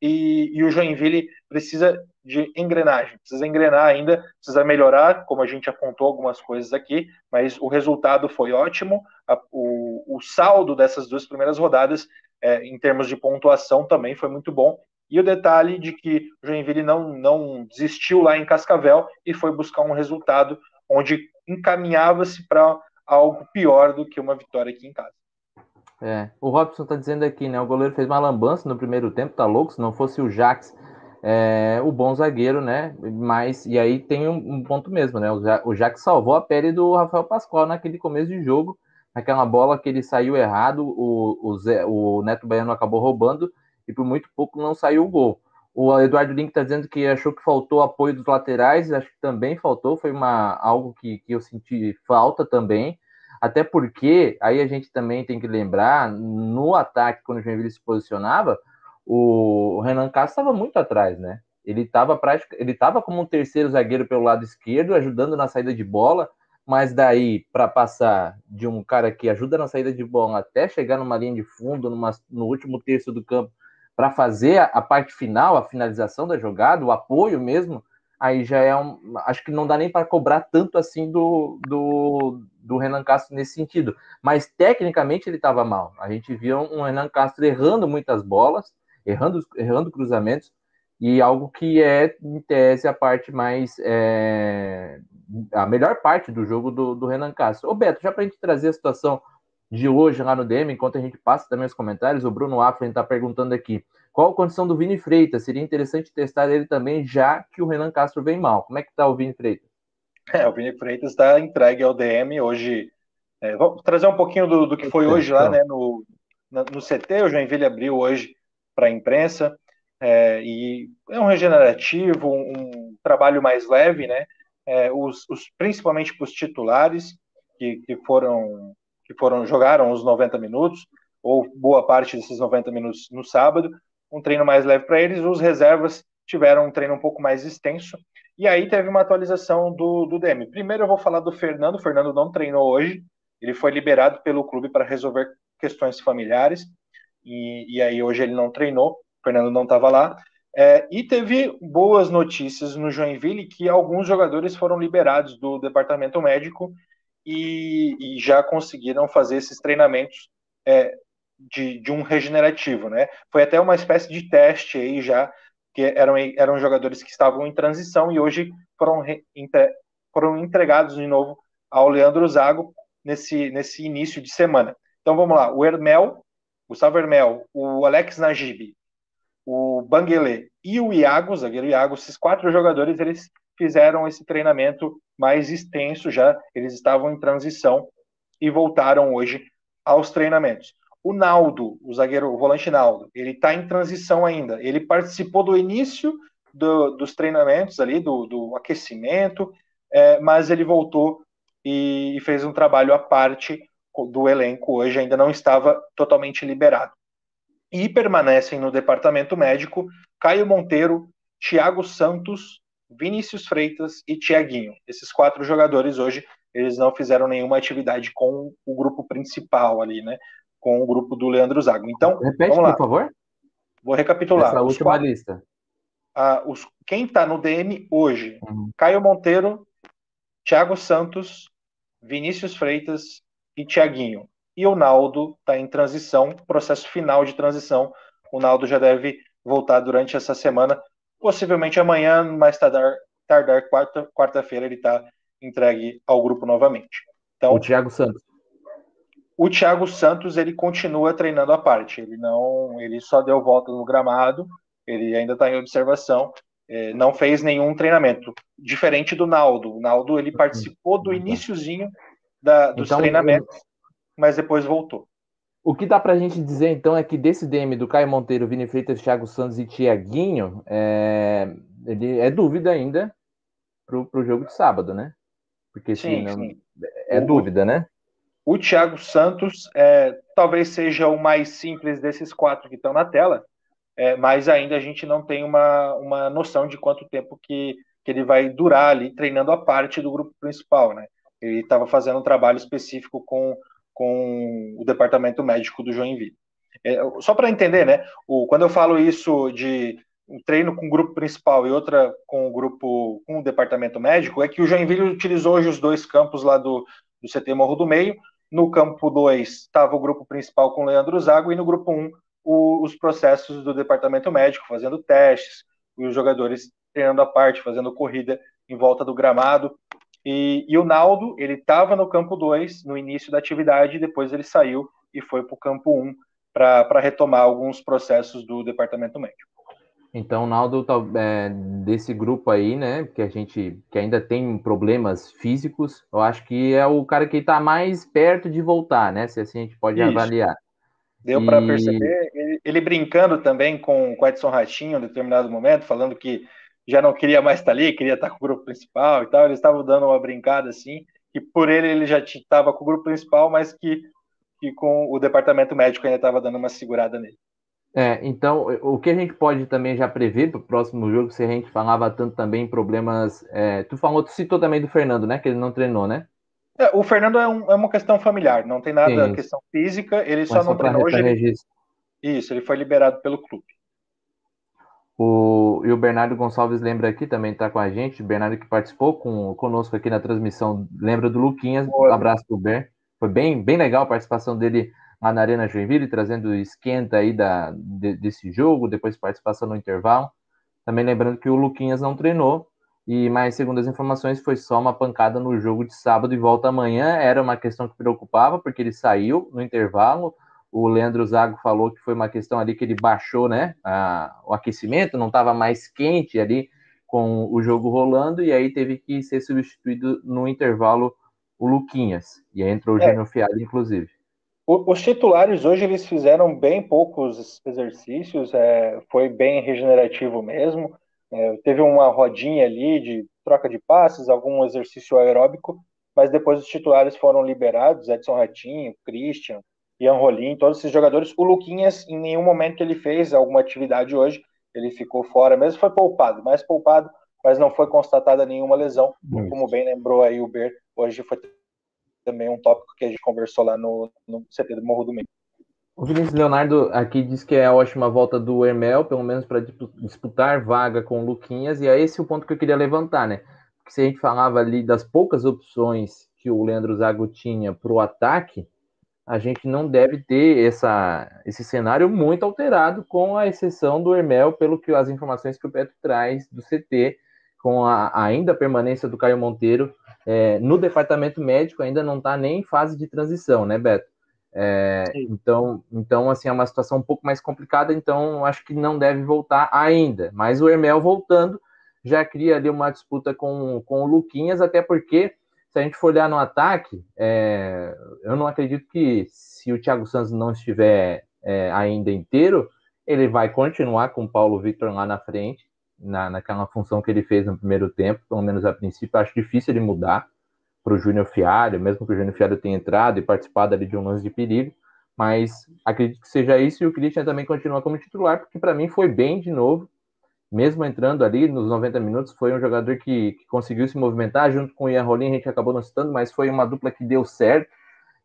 e, e, o Joinville precisa de engrenagem, precisa engrenar ainda, precisa melhorar, como a gente apontou algumas coisas aqui, mas o resultado foi ótimo, a, o, o, saldo dessas duas primeiras rodadas, é, em termos de pontuação, também foi muito bom, e o detalhe de que o Joinville não, não desistiu lá em Cascavel e foi buscar um resultado onde encaminhava-se para algo pior do que uma vitória aqui em casa. É, o Robson tá dizendo aqui, né? O goleiro fez uma lambança no primeiro tempo, tá louco? Se não fosse o Jax, é, o bom zagueiro, né? Mas, e aí tem um, um ponto mesmo, né? O, Jax salvou a pele do Rafael Pascoal naquele começo de jogo, naquela bola que ele saiu errado, o, o, Zé, o Neto Baiano acabou roubando e por muito pouco não saiu o gol. O Eduardo Link está dizendo que achou que faltou apoio dos laterais, acho que também faltou, foi uma, algo que, que eu senti falta também, até porque aí a gente também tem que lembrar, no ataque, quando o Joinville se posicionava, o Renan Castro estava muito atrás, né? Ele estava ele estava como um terceiro zagueiro pelo lado esquerdo, ajudando na saída de bola, mas daí para passar de um cara que ajuda na saída de bola até chegar numa linha de fundo, numa, no último terço do campo, para fazer a, a, parte final, a finalização da jogada, o apoio mesmo, aí já é um. Acho que não dá nem para cobrar tanto assim do, do, do Renan Castro nesse sentido. Mas tecnicamente ele estava mal. A gente viu um Renan Castro errando muitas bolas, errando, errando cruzamentos, e algo que é, em tese, a parte mais. É, a melhor parte do jogo do, do Renan Castro. Ô Beto, já para a gente trazer a situação de hoje lá no DM, enquanto a gente passa também os comentários, o Bruno Afren está perguntando aqui, qual a condição do Vini Freitas? Seria interessante testar ele também, já que o Renan Castro vem mal. Como é que está o Vini Freitas? É, o Vini Freitas está entregue ao DM hoje. É, trazer um pouquinho do, do que foi hoje lá, né, no, no CT, o Joinville abriu hoje para a imprensa, é, e é um regenerativo, um, um trabalho mais leve, né, é, os, os, principalmente para os titulares, que, que foram que foram jogaram os 90 minutos, ou boa parte desses 90 minutos no sábado, um treino mais leve para eles, os reservas tiveram um treino um pouco mais extenso, e aí teve uma atualização do, do DM. Primeiro eu vou falar do Fernando, o Fernando não treinou hoje, ele foi liberado pelo clube para resolver questões familiares, e, e aí hoje ele não treinou, o Fernando não estava lá, é, e teve boas notícias no Joinville que alguns jogadores foram liberados do departamento médico e, e já conseguiram fazer esses treinamentos é, de, de, um regenerativo, né? Foi até uma espécie de teste aí já que eram, eram jogadores que estavam em transição e hoje foram, entre, foram entregados de novo ao Leandro Zago nesse, nesse início de semana. Então vamos lá, o Hermel, Gustavo Hermel, o Alex Najib, o Banguele e o Iago, o zagueiro Iago, esses quatro jogadores, eles fizeram esse treinamento mais extenso já, eles estavam em transição e voltaram hoje aos treinamentos. O Naldo, o zagueiro, o volante Naldo, ele está em transição ainda. Ele participou do início do, dos treinamentos ali, do, do aquecimento, é, mas ele voltou e, e fez um trabalho à parte do elenco hoje, ainda não estava totalmente liberado. E permanecem no departamento médico Caio Monteiro, Thiago Santos, Vinícius Freitas e Tiaguinho. Esses quatro jogadores hoje eles não fizeram nenhuma atividade com o grupo principal ali, né? com o grupo do Leandro Zago. Então, Repete, vamos lá. por favor. Vou recapitular. Essa última quatro, lista. Ah, os, quem está no DM hoje? Uhum. Caio Monteiro, Thiago Santos, Vinícius Freitas e Thiaguinho. E o Naldo está em transição, processo final de transição. O Naldo já deve voltar durante essa semana, possivelmente amanhã, mais tardar, tardar quarta-feira, quarta ele está entregue ao grupo novamente. Então, o Thiago Santos. O Thiago Santos ele continua treinando à parte. Ele não, ele só deu volta no gramado. Ele ainda está em observação. É, não fez nenhum treinamento, diferente do Naldo. O Naldo ele participou do iníciozinho da, dos então, treinamentos, mas depois voltou. O que dá para a gente dizer então é que desse DM do Caio Monteiro, Vini Freitas, Thiago Santos e Tiaguinho, é, ele é dúvida ainda para o jogo de sábado, né? Porque sim, não, sim. é o, dúvida, né? O Thiago Santos é, talvez seja o mais simples desses quatro que estão na tela, é, mas ainda a gente não tem uma, uma noção de quanto tempo que, que ele vai durar ali treinando a parte do grupo principal, né? Ele estava fazendo um trabalho específico com, com o departamento médico do Joinville. É, só para entender, né? O, quando eu falo isso de um treino com o grupo principal e outra com o grupo com o departamento médico, é que o Joinville utilizou hoje os dois campos lá do, do CT Morro do Meio no campo 2 estava o grupo principal com Leandro Zago e no grupo 1 um, os processos do departamento médico, fazendo testes, e os jogadores treinando a parte, fazendo corrida em volta do gramado. E, e o Naldo, ele estava no campo 2 no início da atividade, depois ele saiu e foi para o campo 1 um, para retomar alguns processos do departamento médico. Então, Naldo, é, desse grupo aí, né, que a gente que ainda tem problemas físicos, eu acho que é o cara que está mais perto de voltar, né? Se assim a gente pode Isso. avaliar. Deu e... para perceber ele, ele, brincando também com o Edson Ratinho em determinado momento, falando que já não queria mais estar ali, queria estar com o grupo principal e tal. Eles estavam dando uma brincada assim, que por ele ele já estava com o grupo principal, mas que, que com o departamento médico ainda estava dando uma segurada nele. É, então, o que a gente pode também já prever para o próximo jogo, se a gente falava tanto também em problemas. É, tu falou, tu citou também do Fernando, né? Que ele não treinou, né? É, o Fernando é, um, é, uma questão familiar, não tem nada Sim. questão física, ele Mas só não treinou hoje. Ele... Isso, ele foi liberado pelo clube. O, e o Bernardo Gonçalves lembra aqui, também está com a gente, o Bernardo que participou com, conosco aqui na transmissão, lembra do Luquinhas, um abraço pro Ber. Foi bem, bem legal a participação dele lá na Arena Joinville, trazendo esquenta aí da, de, desse jogo, depois participação no intervalo. Também lembrando que o Luquinhas não treinou, e mais segundo as informações, foi só uma pancada no jogo de sábado e volta amanhã. Era uma questão que preocupava, porque ele saiu no intervalo. O Leandro Zago falou que foi uma questão ali que ele baixou né, a, o aquecimento, não estava mais quente ali com o jogo rolando, e aí teve que ser substituído no intervalo o Luquinhas. E aí entrou o é. Júnior Fialho, inclusive. Os titulares hoje eles fizeram bem poucos exercícios, é, foi bem regenerativo mesmo. É, teve uma rodinha ali de troca de passes, algum exercício aeróbico, mas depois os titulares foram liberados, Edson Ratinho, Christian, Ian Rolim, todos esses jogadores. O Luquinhas, em nenhum momento ele fez alguma atividade hoje, ele ficou fora mesmo, foi poupado, mais poupado, mas não foi constatada nenhuma lesão, Muito. como bem lembrou aí o Ber, hoje foi também um tópico que a gente conversou lá no, no CT do Morro do Meio. O Vinícius Leonardo aqui diz que é a ótima volta do Hermel, pelo menos para disputar vaga com o Luquinhas, e é esse o ponto que eu queria levantar, né? Porque se a gente falava ali das poucas opções que o Leandro Zago tinha para o ataque, a gente não deve ter essa, esse cenário muito alterado, com a exceção do Hermel, pelo que as informações que o Petro traz do CT, com a ainda a permanência do Caio Monteiro é, no departamento médico, ainda não está nem em fase de transição, né, Beto? É, então, então, assim, é uma situação um pouco mais complicada, então acho que não deve voltar ainda. Mas o Hermel voltando já cria ali uma disputa com, com o Luquinhas, até porque se a gente for olhar no ataque, é, eu não acredito que se o Thiago Santos não estiver é, ainda inteiro, ele vai continuar com o Paulo Victor lá na frente, na, naquela função que ele fez no primeiro tempo, pelo menos a princípio. Acho difícil ele mudar para o Júnior Fialho, mesmo que o Júnior Fialho tenha entrado e participado ali de um lance de perigo, mas acredito que seja isso e o Christian também continua como titular, porque para mim foi bem de novo mesmo entrando ali nos 90 minutos, foi um jogador que, que conseguiu se movimentar junto com o Ian Rolim, a gente acabou não citando, mas foi uma dupla que deu certo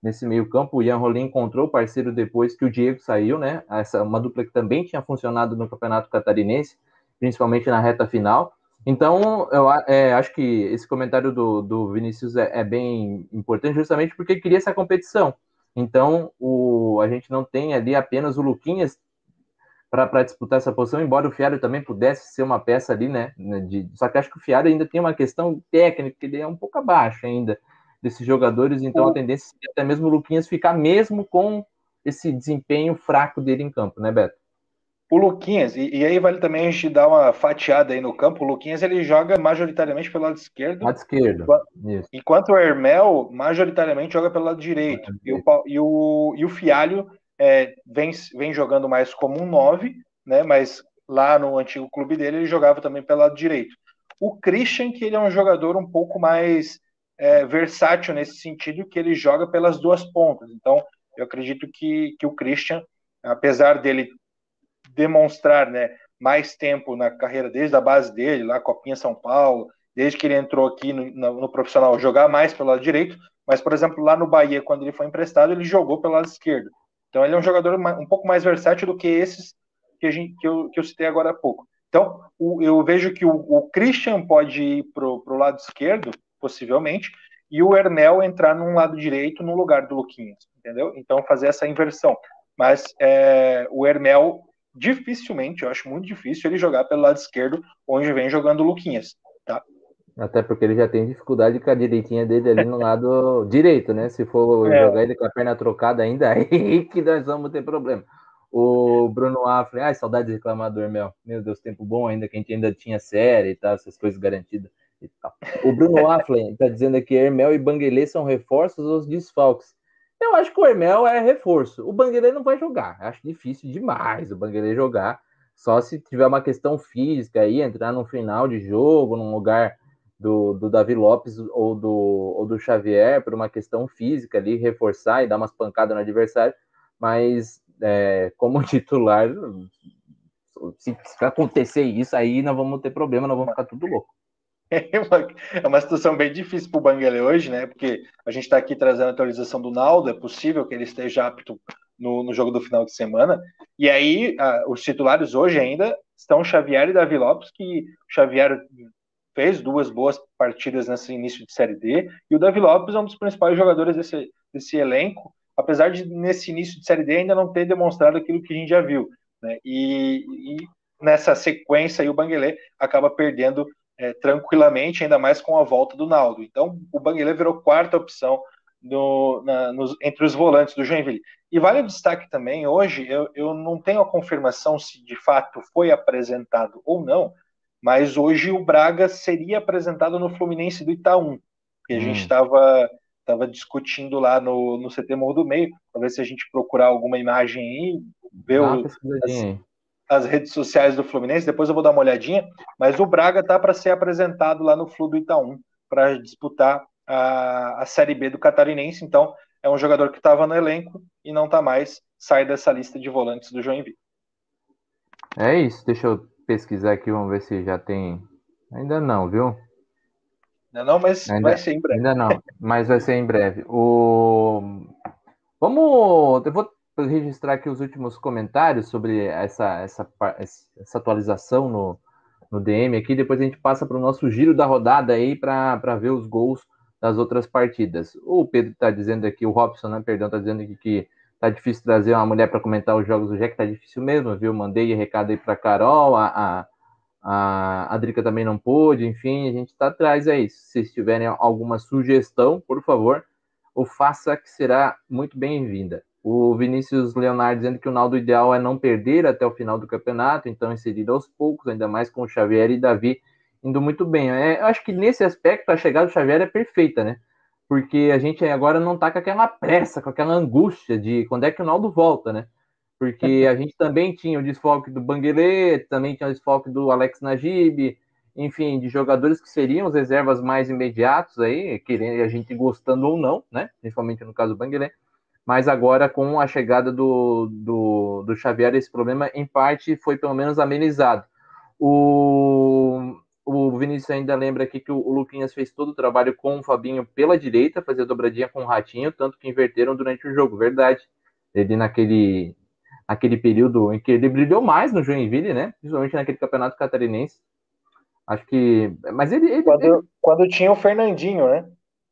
nesse meio campo. O Ian Rolim encontrou o parceiro depois que o Diego saiu, né? Essa uma dupla que também tinha funcionado no Campeonato Catarinense, principalmente na reta final. Então, eu é, acho que esse comentário do, do Vinícius é, é, bem importante, justamente porque queria essa competição. Então, o, a gente não tem ali apenas o Luquinhas para disputar essa posição, embora o Fiário também pudesse ser uma peça ali, né? né de, só que acho que o Fiário ainda tem uma questão técnica, que ele é um pouco abaixo ainda desses jogadores, então a tendência é até mesmo o Luquinhas ficar mesmo com esse desempenho fraco dele em campo, né, Beto? O Luquinhas, e, e, aí vale também a gente dar uma fatiada aí no campo, o Luquinhas ele joga majoritariamente pelo lado esquerdo. Lado esquerdo. Enquanto, enquanto o Hermel majoritariamente joga pelo lado direito. E o, e o, e o Fialho é, vem, vem jogando mais como um 9, né? Mas lá no antigo clube dele ele jogava também pelo lado direito. O Christian, que ele é um jogador um pouco mais é, versátil nesse sentido, que ele joga pelas duas pontas. Então, eu acredito que, que o Christian, apesar dele demonstrar né, mais tempo na carreira desde a base dele, lá Copinha São Paulo, desde que ele entrou aqui no, no, no, profissional, jogar mais pelo lado direito, mas, por exemplo, lá no Bahia, quando ele foi emprestado, ele jogou pelo lado esquerdo. Então ele é um jogador um pouco mais versátil do que esses que, a gente, que, eu, que eu citei agora há pouco. Então o, eu vejo que o, o Christian pode ir para o lado esquerdo, possivelmente, e o Ernel entrar num lado direito no lugar do Luquinhas, entendeu? Então fazer essa inversão. Mas é, o Ernel dificilmente, eu acho muito difícil ele jogar pelo lado esquerdo, onde vem jogando o Luquinhas, tá? Até porque ele já tem dificuldade com a direitinha dele ali no lado [LAUGHS] direito, né? Se for é. jogar ele com a perna trocada ainda, [LAUGHS] aí que nós vamos ter problema. O Bruno Afre, ai, saudade de reclamar do Hermel. Meu Deus, tempo bom ainda, que a gente ainda tinha série e tal, essas coisas garantidas e tal. O Bruno [LAUGHS] Afle tá dizendo aqui: Hermel e Banguelê são reforços ou desfalques? Eu acho que o Hermel é reforço. O Banguelê não vai jogar. Acho difícil demais o Banguelê jogar. Só se tiver uma questão física aí, entrar no final de jogo, num lugar do, do Davi Lopes ou do, ou do Xavier por uma questão física ali, reforçar e dar umas pancadas no adversário, mas é, como [LAUGHS] titular, se, se, acontecer isso aí, nós vamos ter problema, nós vamos ficar tudo louco. [LAUGHS] É uma, situação bem difícil para o Banguele hoje, né? Porque a gente está aqui trazendo a atualização do Naldo, é possível que ele esteja apto no, no jogo do final de semana. E aí, a, os titulares hoje ainda estão Xavier e Davi Lopes, que o Xavier fez duas boas partidas nesse início de Série D, e o Davi Lopes é um dos principais jogadores desse, desse elenco, apesar de nesse início de Série D ainda não ter demonstrado aquilo que a gente já viu. Né? E, e nessa sequência aí o Banguelê acaba perdendo é, tranquilamente, ainda mais com a volta do Naldo. Então o Banguelê virou quarta opção no, na, nos, entre os volantes do Joinville. E vale o destaque também, hoje eu, eu não tenho a confirmação se de fato foi apresentado ou não, mas hoje o Braga seria apresentado no Fluminense do Itaú, que a hum. gente estava tava discutindo lá no, no CT Morro do Meio, para ver se a gente procurar alguma imagem aí, ver o, as, as, redes sociais do Fluminense, depois eu vou dar uma olhadinha, mas o Braga tá para ser apresentado lá no Flu do Itaú, para disputar a, a Série B do Catarinense, então é um jogador que estava no elenco e não está mais, sai dessa lista de volantes do Joinville. É isso, deixa eu pesquisar aqui, vamos ver se já tem. Ainda não, viu? Ainda não, mas ainda, vai ser em breve. Ainda não, mas vai ser em breve. O... Vamos. Eu vou registrar aqui os últimos comentários sobre essa, essa, essa atualização no, no DM aqui. Depois a gente passa para o nosso giro da rodada aí para ver os gols das outras partidas. O Pedro está dizendo aqui, o Robson, né, perdão, está dizendo aqui que tá difícil trazer uma mulher para comentar os jogos do Jack, tá difícil mesmo, viu? Mandei recado aí para Carol, a, a, a, a Drica também não pôde, enfim, a gente está atrás aí. Se vocês tiverem alguma sugestão, por favor, o faça que será muito bem-vinda. O Vinícius Leonardo dizendo que o Naldo ideal é não perder até o final do campeonato, então inserir aos poucos, ainda mais com o Xavier e Davi indo muito bem. É, eu acho que nesse aspecto a chegada do Xavier é perfeita, né? Porque a gente agora não tá com aquela pressa, com aquela angústia de quando é que o Naldo volta, né? Porque a gente também tinha o desfoque do Banguelê, também tinha o desfoque do Alex Najib, enfim, de jogadores que seriam os reservas mais imediatos aí, querendo a gente gostando ou não, né? Principalmente no caso do Banguelê. Mas agora, com a chegada do, do, do Xavier, esse problema, em parte, foi pelo menos amenizado. O, o Vinícius ainda lembra aqui que o, Luquinhas fez todo o trabalho com o Fabinho pela direita, fazer dobradinha com o Ratinho, tanto que inverteram durante o jogo, verdade. Ele naquele, naquele período em que ele brilhou mais no Joinville, né? Principalmente naquele campeonato catarinense. Acho que. Mas ele. ele quando, ele... quando tinha o Fernandinho, né?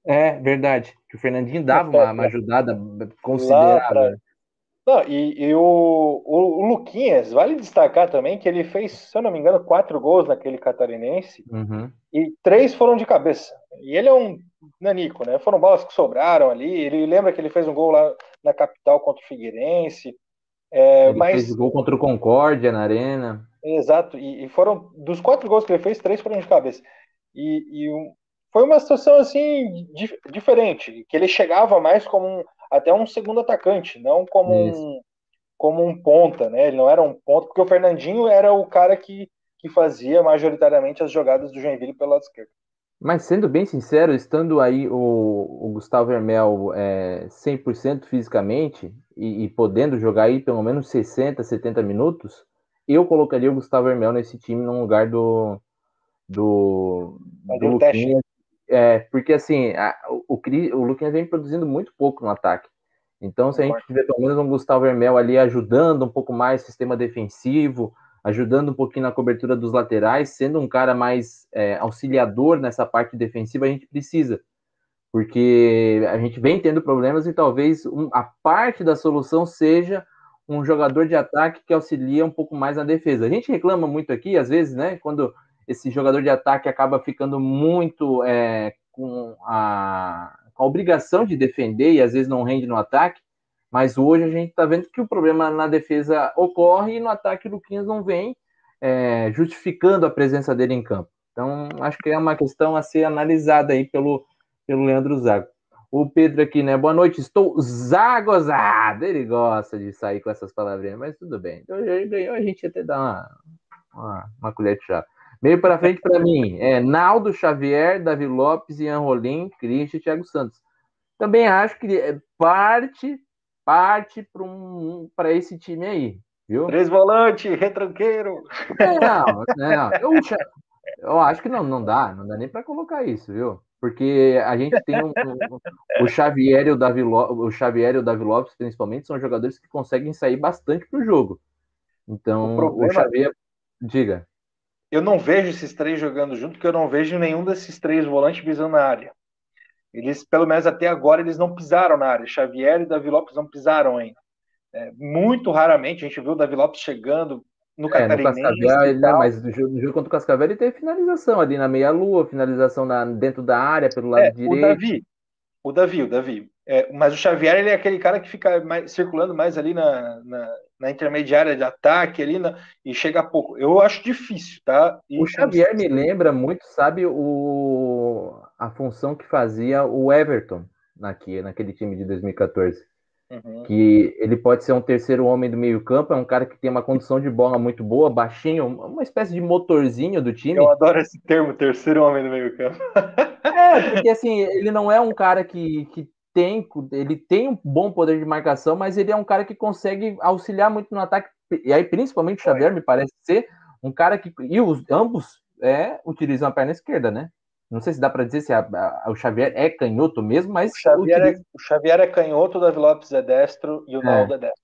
É, verdade. Que o Fernandinho dava uma, uma ajudada considerável. Não, e, e o, o, o, Luquinhas, vale destacar também que ele fez, se eu não me engano, quatro gols naquele catarinense uhum. e três foram de cabeça. E ele é um nanico, né? Foram bolas que sobraram ali. Ele lembra que ele fez um gol lá na capital contra o Figueirense. É, ele mas... fez gol contra o Concórdia na Arena. Exato, e, e, foram dos quatro gols que ele fez, três foram de cabeça. E, e um, foi uma situação assim dif diferente, que ele chegava mais como um, até um segundo atacante, não como um, como um ponta, né? Ele não era um ponta, porque o Fernandinho era o cara que, que fazia majoritariamente as jogadas do Joinville pelo lado esquerdo. Mas sendo bem sincero, estando aí o, o Gustavo Hermel é, 100% fisicamente e, e, podendo jogar aí pelo menos 60, 70 minutos, eu colocaria o Gustavo Hermel nesse time no lugar do, do, do Luquinhas é, porque assim, a, o, o vem produzindo muito pouco no ataque. Então, se a gente tiver pelo menos um Gustavo Hermel ali ajudando um pouco mais o sistema defensivo, ajudando um pouquinho na cobertura dos laterais, sendo um cara mais é, auxiliador nessa parte defensiva, a gente precisa. Porque a gente vem tendo problemas e talvez um, a parte da solução seja um jogador de ataque que auxilia um pouco mais na defesa. A gente reclama muito aqui, às vezes, né, quando esse jogador de ataque acaba ficando muito é, com, a, com, a, obrigação de defender e às vezes não rende no ataque. Mas hoje a gente está vendo que o problema na defesa ocorre e no ataque o Luquinhas não vem é, justificando a presença dele em campo. Então, acho que é uma questão a ser analisada aí pelo, pelo Leandro Zago. O Pedro aqui, né? Boa noite, estou zagozado. Ele gosta de sair com essas palavrinhas, mas tudo bem. Então, ganhou, a gente até dá uma, uma, uma colher de chá. Meio para frente para mim é Naldo Xavier, Davi Lopes, Ian Rolim, Cristian e Thiago Santos. Também acho que é parte parte para um, para esse time aí, viu? Três volantes, retranqueiro. É, não, não, eu, eu acho que não, não dá, não dá nem para colocar isso, viu? Porque a gente tem um, um, o Xavier e o Davi Lopes, o Xavier e o Davi Lopes, principalmente, são jogadores que conseguem sair bastante pro jogo. Então, o, o Xavier, diga eu não vejo esses três jogando junto, porque eu não vejo nenhum desses três volantes pisando na área. Eles, pelo menos até agora, eles não pisaram na área. Xavier e Davi Lopes não pisaram ainda. É, muito raramente a gente viu o Davi Lopes chegando no é, Catarinense. No Cascavel, né, mas no jogo, no jogo contra o Cascavel ele teve finalização ali na meia-lua, finalização na, dentro da área, pelo lado é, direito. O Davi, o Davi, o Davi. É, mas o Xavier ele é aquele cara que fica mais, circulando mais ali na, na, na intermediária de ataque ali na, e chega a pouco. Eu acho difícil, tá? E, o Xavier me lembra muito, sabe, o, a função que fazia o Everton aqui, naquele time de 2014. Uhum. Que ele pode ser um terceiro homem do meio-campo, é um cara que tem uma condição de bola muito boa, baixinho, uma espécie de motorzinho do time. Eu adoro esse termo, terceiro homem do meio-campo. é, porque assim, ele não é um cara que, que tem, ele tem um bom poder de marcação, mas ele é um cara que consegue auxiliar muito no ataque. E aí, principalmente o Xavier, me parece ser um cara que. E os ambos é, utilizam a perna esquerda, né? Não sei se dá para dizer se a, a, o Xavier é canhoto mesmo, mas. O Xavier, utiliza... é, o Xavier é canhoto, o Davi Lopes é destro e o é. Naldo é destro.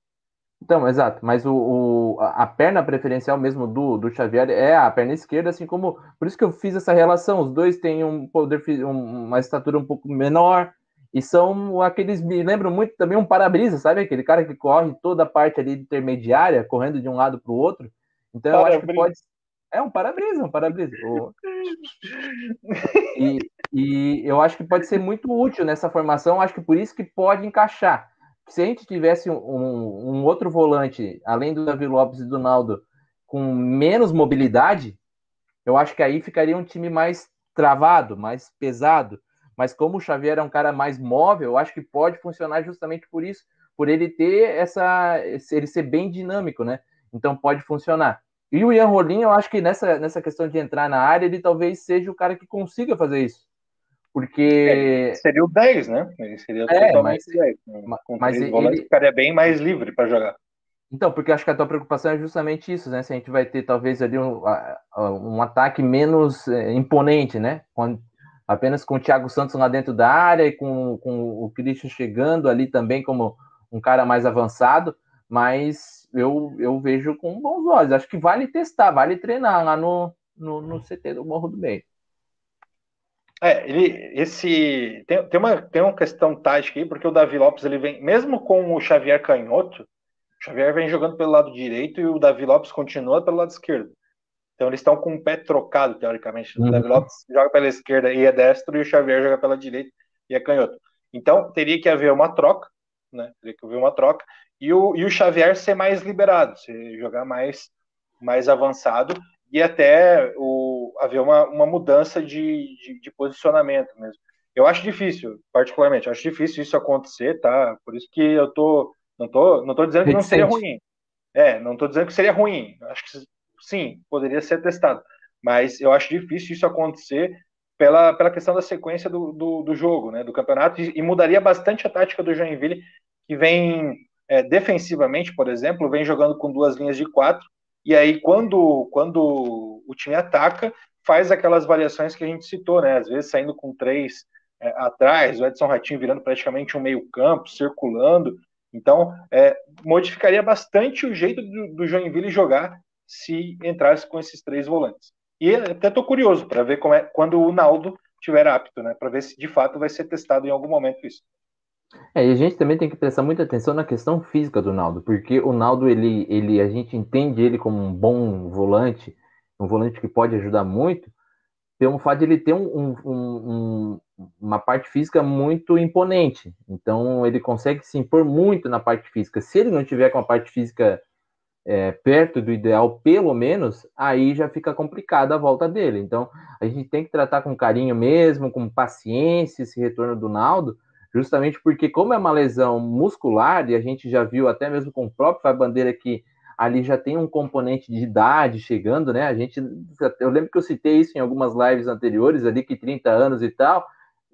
Então, exato, mas o, o, a perna preferencial mesmo do, do Xavier é a perna esquerda, assim como. Por isso que eu fiz essa relação. Os dois têm um poder, uma estatura um pouco menor, e são aqueles. Me lembram muito também um para-brisa, sabe? Aquele cara que corre toda a parte ali intermediária, correndo de um lado para o outro. Então, eu acho que pode. É um para-brisa, um para-brisa. E, e eu acho que pode ser muito útil nessa formação. Acho que por isso que pode encaixar se a gente tivesse um, um, outro volante, além do Davi Lopes e do Naldo, com menos mobilidade, eu acho que aí ficaria um time mais travado, mais pesado. Mas como o Xavier é um cara mais móvel, eu acho que pode funcionar justamente por isso, por ele ter essa. ele ser bem dinâmico, né? Então pode funcionar. E o Ian Rolim, eu acho que nessa, nessa questão de entrar na área, ele talvez seja o cara que consiga fazer isso. Porque. É, seria o 10, né? Ele seria é, totalmente mas, 10. Né? Com mas ele volantes, ficaria bem mais livre para jogar. Então, porque acho que a tua preocupação é justamente isso, né? Se a gente vai ter talvez ali um, um ataque menos é, imponente, né? Com, apenas com o Thiago Santos lá dentro da área e com, com o Christian chegando ali também como um cara mais avançado, mas eu, eu vejo com bons olhos. Acho que vale testar, vale treinar lá no, no, no CT do Morro do Meio. É, ele, esse tem, tem, uma, tem uma questão tática aí, porque o Davi Lopes ele vem, mesmo com o Xavier canhoto, o Xavier vem jogando pelo lado direito e o Davi Lopes continua pelo lado esquerdo. Então eles estão com o pé trocado, teoricamente. O Davi uhum. Lopes joga pela esquerda e é destro, e o Xavier joga pela direita e é canhoto. Então teria que haver uma troca, né? Teria que haver uma troca, e o, e o Xavier ser mais liberado, se jogar mais, mais avançado, e até o, haver uma, uma mudança de, de, de, posicionamento mesmo. Eu acho difícil, particularmente, acho difícil isso acontecer, tá? Por isso que eu tô, não tô, não tô dizendo que não seria ruim. É, não tô dizendo que seria ruim. Acho que sim, poderia ser testado. Mas eu acho difícil isso acontecer pela, pela questão da sequência do, do, do jogo, né, do campeonato, e, e, mudaria bastante a tática do Joinville, que vem é, defensivamente, por exemplo, vem jogando com duas linhas de quatro, e aí, quando, quando o time ataca, faz aquelas variações que a gente citou, né? Às vezes saindo com três é, atrás, o Edson Ratinho virando praticamente um meio-campo, circulando. Então, é, modificaria bastante o jeito do, do Joinville jogar se entrasse com esses três volantes. E até estou curioso para ver é quando o Naldo estiver apto, né? Para ver se de fato vai ser testado em algum momento isso. É, e a gente também tem que prestar muita atenção na questão física do Naldo, porque o Naldo, ele, ele, a gente entende ele como um bom volante, um volante que pode ajudar muito, pelo fato de ele ter um, um, um, uma parte física muito imponente. Então, ele consegue se impor muito na parte física. Se ele não tiver com a parte física é, perto do ideal, pelo menos, aí já fica complicada a volta dele. Então, a gente tem que tratar com carinho mesmo, com paciência esse retorno do Naldo, justamente porque, como é uma lesão muscular, e a gente já viu até mesmo com o próprio Fábio Bandeira que ali já tem um componente de idade chegando, né? A gente, eu lembro que eu citei isso em algumas lives anteriores, ali que 30 anos e tal,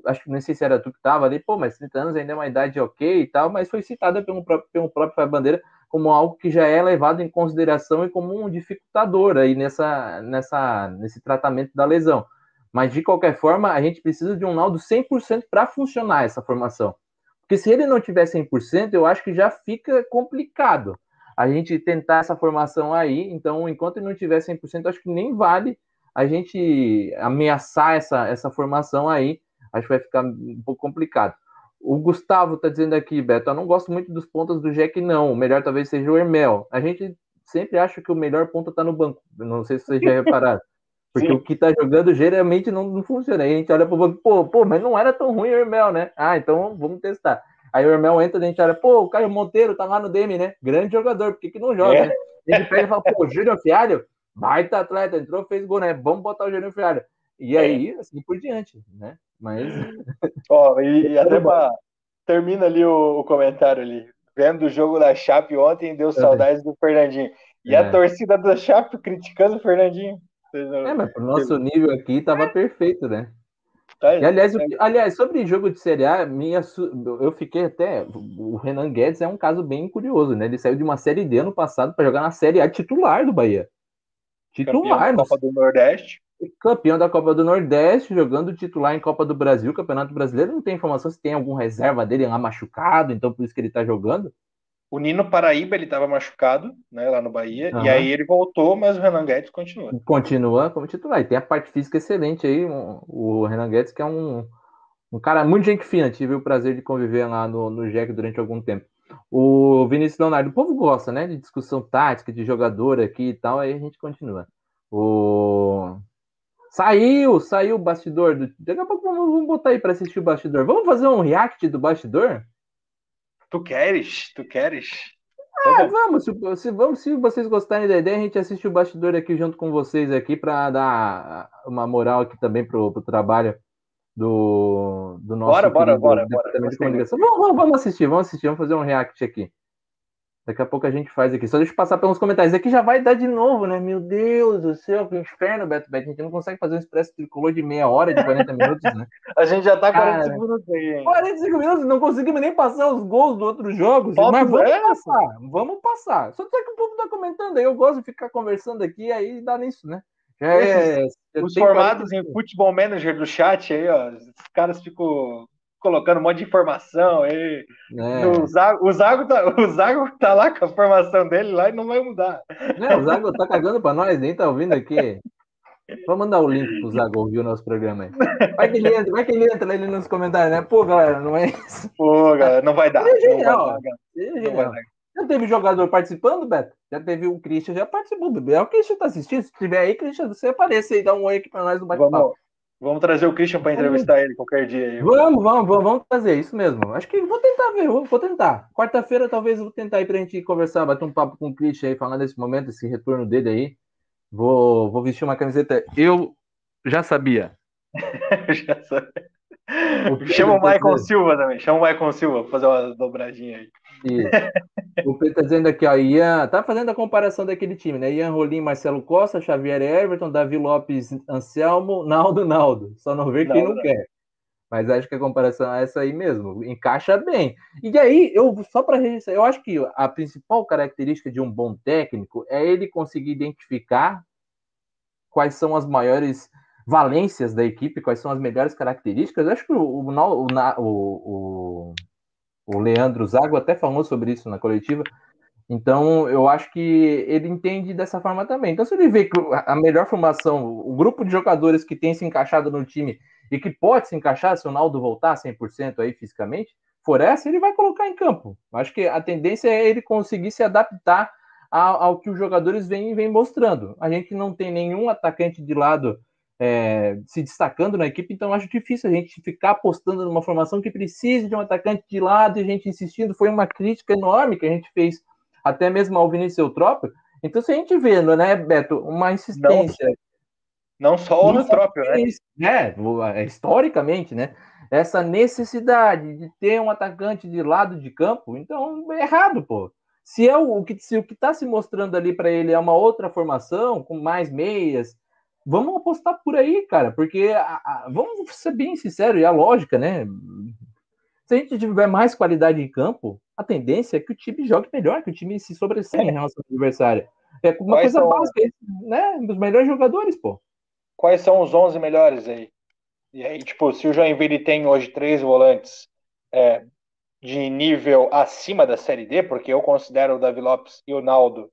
acho que não sei se era tu que estava ali, pô, mas 30 anos ainda é uma idade ok e tal, mas foi citada pelo próprio, pelo próprio Fábio Bandeira como algo que já é levado em consideração e como um dificultador aí nessa, nessa, nesse tratamento da lesão. Mas, de qualquer forma, a gente precisa de um Naldo 100% para funcionar essa formação. Porque se ele não tiver 100%, eu acho que já fica complicado a gente tentar essa formação aí. Então, enquanto ele não tiver 100%, acho que nem vale a gente ameaçar essa, essa formação aí. Acho que vai ficar um pouco complicado. O Gustavo está dizendo aqui, Beto, eu não gosto muito dos pontos do Jack, não. O melhor talvez seja o Hermel. A gente sempre acha que o melhor ponto está no banco. Não sei se vocês já repararam. [LAUGHS] Porque Sim. o que tá jogando geralmente não, não funciona. Aí a gente olha pro banco, pô, pô, mas não era tão ruim o Hermel, né? Ah, então vamos testar. Aí o Hermel entra a gente olha, pô, o Caio Monteiro tá lá no DM, né? Grande jogador, por que, que não joga, é. né? Ele pega e fala, pô, Júnior Fialho, baita atleta, entrou, fez gol, né? Vamos botar o Júnior Fialho. E é. aí, assim por diante, né? Mas. [LAUGHS] Ó, e, e até pra... termina ali o, o, comentário ali. Vendo o jogo da Chape ontem, deu saudades do Fernandinho. E é. a torcida da Chape criticando o Fernandinho. É, mas pro nosso nível aqui tava perfeito, né? Tá e, aliás, aliás, sobre jogo de Série A, minha, eu fiquei até. O Renan Guedes é um caso bem curioso, né? Ele saiu de uma Série D ano passado para jogar na Série A titular do Bahia. Titular. Campeão da Copa do Nordeste. Campeão da Copa do Nordeste, jogando titular em Copa do Brasil, Campeonato Brasileiro. Não tem informação se tem algum reserva dele lá machucado, então por isso que ele tá jogando. o Nino Paraíba ele estava machucado, né, lá no Bahia, uhum. e aí ele voltou, mas o Renan Guedes continua. Continua como titular. E tem a parte física excelente aí, o Renan Guedes, que é um, um cara muito gente fina, tive o prazer de conviver lá no, no Jack durante algum tempo. O Vinícius Leonardo, o povo gosta, né, de discussão tática, de jogador aqui e tal, aí a gente continua. O... Saiu, saiu o bastidor. Do... Daqui a pouco vamos, botar aí para assistir o bastidor. Vamos fazer um react do bastidor? Tu queres? Tu queres? Ah, vamos, se, se, vamos, se vocês gostarem da ideia, a gente assiste o bastidor aqui junto com vocês aqui para dar uma moral aqui também pro, pro trabalho do, do nosso bora, bora, bora, bora. Vamos, vamos assistir, vamos assistir, vamos fazer um react aqui. Daqui a pouco a gente faz aqui. Só deixa eu passar pelos comentários. Aqui já vai dar de novo, né? Meu Deus do céu, que inferno, Beto Beto. A gente não consegue fazer um expresso tricolor de meia hora, de 40 minutos, né? [LAUGHS] a gente já tá 45 Cara, minutos aí, hein? 45 minutos, não conseguimos nem passar os gols dos outros jogos. mas vamos é? passar, vamos passar. Só que o povo tá comentando aí. Eu gosto de ficar conversando aqui, aí dá nisso, né? É, os formados em Futebol Manager do chat aí, ó. Os caras ficam colocando um monte de informação. E é. o, Zago, o, Zago tá, o Zago tá lá com a formação dele lá e não vai mudar. É, o Zago tá cagando pra nós, nem tá ouvindo aqui. Vou mandar o link pro Zago ouvir o nosso programa aí. Vai que ele entra, vai que ele entra ali nos comentários, né? Pô, galera, não é isso. Pô, galera, não vai dar. É genial, não vai dar. Já teve jogador participando, Beto? Já teve o Christian, já participou, bebê. É o Christian tá assistindo. Se tiver aí, Christian, você aparece aí, dá um oi aqui pra nós no bate-papo. Vamos trazer o Christian para entrevistar ele qualquer dia. Aí. Vamos, vamos, vamos, vamos trazer, isso mesmo. Acho que vou tentar ver, vou, vou tentar. Quarta-feira talvez vou tentar aí para a gente conversar, bater um papo com o Christian aí, falar desse momento, esse retorno dele aí. Vou, vou vestir uma camiseta. Eu já sabia. [LAUGHS] já sabia. Chama o Michael Silva também. Chama o Michael Silva para fazer uma dobradinha aí. Isso. o Pedro tá dizendo aqui, ó, Ian, tá fazendo a comparação daquele time, né? Ian Rolim, Marcelo Costa, Xavier Everton, Davi Lopes, Anselmo, Naldo, Naldo. Só não vê quem não, não quer. Mas acho que a comparação é essa aí mesmo, encaixa bem. E aí, eu só para registrar, eu acho que a principal característica de um bom técnico é ele conseguir identificar quais são as maiores valências da equipe, quais são as melhores características. Eu acho que o, o, o, o Leandro Zago até falou sobre isso na coletiva. Então, eu acho que ele entende dessa forma também. Então, se ele vê que a melhor formação, o grupo de jogadores que tem se encaixado no time e que pode se encaixar se o Naldo voltar 100% aí fisicamente, for essa, ele vai colocar em campo. Acho que a tendência é ele conseguir se adaptar ao, ao que os jogadores vêm, vêm mostrando. A gente não tem nenhum atacante de lado é, se destacando na equipe, então acho difícil a gente ficar apostando numa formação que precise de um atacante de lado e a gente insistindo. Foi uma crítica enorme que a gente fez até mesmo ao Vinícius Eutrópio. Então, se a gente vê, né, Beto, uma insistência. Não, não só o Eutrópio, né? É, historicamente, né? Essa necessidade de ter um atacante de lado de campo, então é errado, pô. Se é o, o que se o que está se mostrando ali para ele é uma outra formação com mais meias, vamos apostar por aí, cara, porque a, a, vamos ser bem sinceros, e a lógica, né? Se a gente tiver mais qualidade em campo, a tendência é que o time jogue melhor, que o time se sobressaia em relação ao adversário. É uma Quais coisa são... básica, né? Os melhores jogadores, pô. Quais são os 11 melhores aí? E aí, tipo, se o Joinville tem hoje três volantes é, de nível acima da Série D, porque eu considero o Davi Lopes e o Naldo,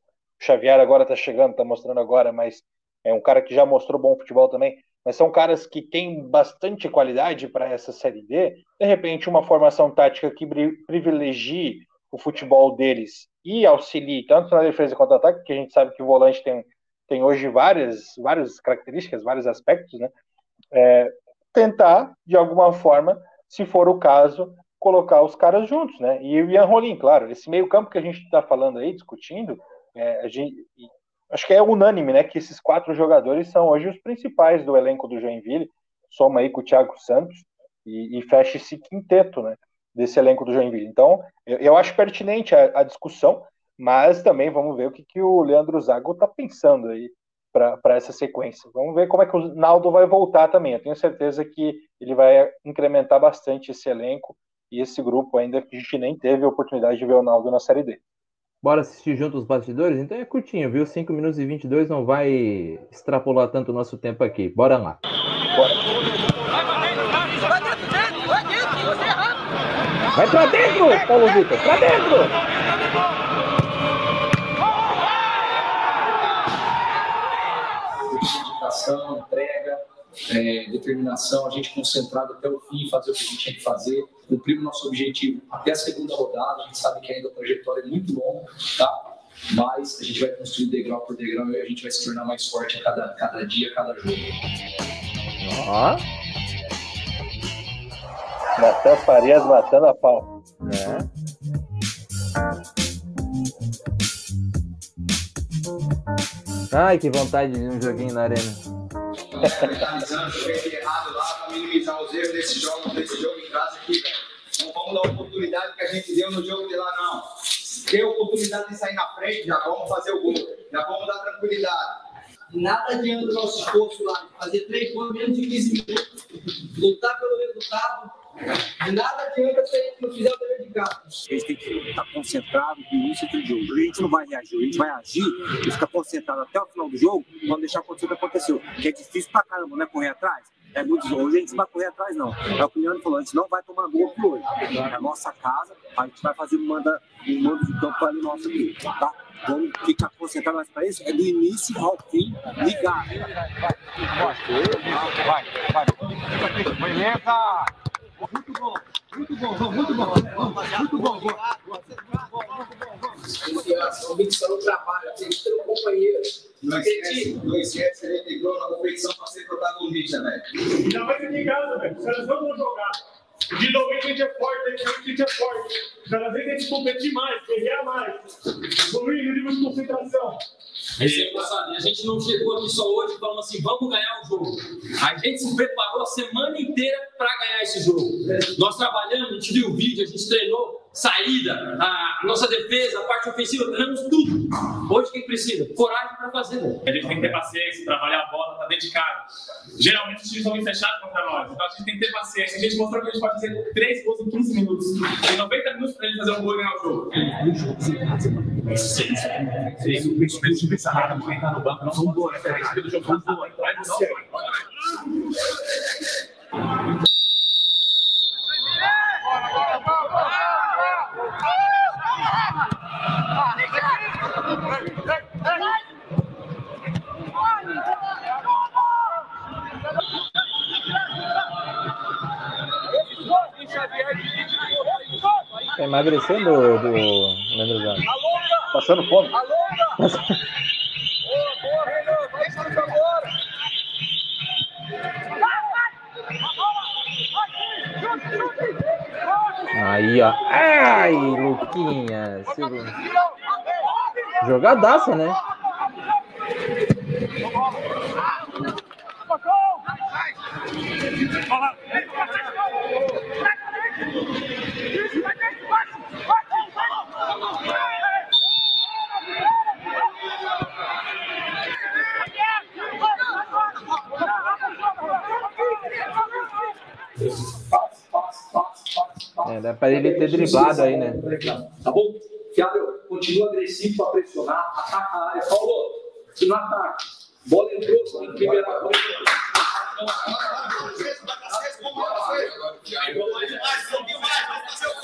o Xavier agora tá chegando, tá mostrando agora, mas é um cara que já mostrou bom futebol também, mas são caras que têm bastante qualidade para essa Série D. De repente, uma formação tática que privilegie o futebol deles e auxilie tanto na defesa quanto no ataque, porque a gente sabe que o volante tem, tem hoje várias, várias características, vários aspectos, né? É, tentar, de alguma forma, se for o caso, colocar os caras juntos, né? E o Ian Rolim, claro, esse meio campo que a gente está falando aí, discutindo, é, a gente, acho que é unânime, né, que esses quatro jogadores são hoje os principais do elenco do Joinville, soma aí com o Thiago Santos e, e fecha esse quinteto, né, desse elenco do Joinville. Então, eu, eu acho pertinente a, a, discussão, mas também vamos ver o que, que o Leandro Zago está pensando aí para essa sequência. Vamos ver como é que o Naldo vai voltar também. Eu tenho certeza que ele vai incrementar bastante esse elenco e esse grupo ainda que a gente nem teve a oportunidade de ver o Naldo na Série D. Bora assistir junto os bastidores? Então é curtinho, viu? 5 minutos e 22 não vai extrapolar tanto o nosso tempo aqui. Bora lá. Vai pra dentro, Paulo Vitor, pra dentro! educação, treino é, determinação, a gente concentrado até o fim, fazer o que a gente tinha que fazer, cumprir o nosso objetivo até a segunda rodada. A gente sabe que ainda a trajetória é muito longa, tá? Mas a gente vai construir degrau por degrau e a gente vai se tornar mais forte a cada, cada dia, a cada jogo. Ó. Natan Farias matando a pau. É. Ai, que vontade de um joguinho na arena. Joguei errado lá para minimizar os erros desse jogo, desse jogo em casa aqui, velho. Não vamos dar a oportunidade que a gente deu no jogo de lá, não. A oportunidade de sair na frente, já vamos fazer o gol, já vamos dar tranquilidade. Nada adianta o nosso esforço lá, fazer três em menos de 15 minutos, lutar pelo resultado, Nada adianta se a gente não fizer o dever de casa. A gente tem que estar concentrado no início do jogo. A gente não vai reagir, a gente vai agir e ficar concentrado até o final do jogo, não deixar acontecer o que aconteceu. Que é difícil pra caramba, né? Correr atrás. É muito hoje a gente não vai correr atrás, não. É o que o Leandro falou, a gente não vai tomar gol aqui hoje. É a nossa casa, a gente vai fazer um manda, um mando de campo ali nosso aqui, tá? Vamos ficar concentrado mais para isso, é do início ao fim, ligado. Vai, vai, vai. Beleza! Muito bom, muito bom, muito bom, muito bom. Convicção no trabalho, acredita no companheiro. Não esquece, não esquece, ele integrou na competição para ser protagonista, velho. Ainda mais aqui em casa, velho. Os caras não vão jogar. Individualmente a gente é forte, a gente é forte. Cada vez a gente competir mais, guerrear mais. Evoluir no nível de concentração. É, a gente não chegou aqui só hoje falando assim, vamos ganhar o jogo. A gente se preparou a semana inteira para ganhar esse jogo. Nós trabalhamos, a gente viu o vídeo, a gente treinou saída, a nossa defesa, a parte ofensiva, treinamos tudo. Hoje quem precisa? Coragem para fazer. Né? A gente tem que ter paciência, trabalhar a bola, estar tá dedicado. Geralmente os times são muito fechados contra nós, então a gente tem que ter paciência. A gente mostrou que a gente pode fazer 3 gols em 15 minutos. Em 90 minutos para a gente fazer um gol e ganhar o jogo. Isso, isso. Gente do. Vai. Tá emagrecendo, do Leandro Zago? Passando fome. Aí, ó. Ai, Luquinha. Jogadaça, né? É, dá pra ele ter driblado aí, né? Tá bom? Thiago, continua agressivo para pressionar, ataca a área. Paulo, se não ataca, bola entrou, tem que liberar a bola.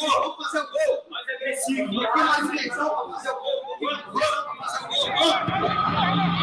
Vamos fazer o gol! Mais agressivo, mais agressivo para fazer o gol! Vamos fazer o gol!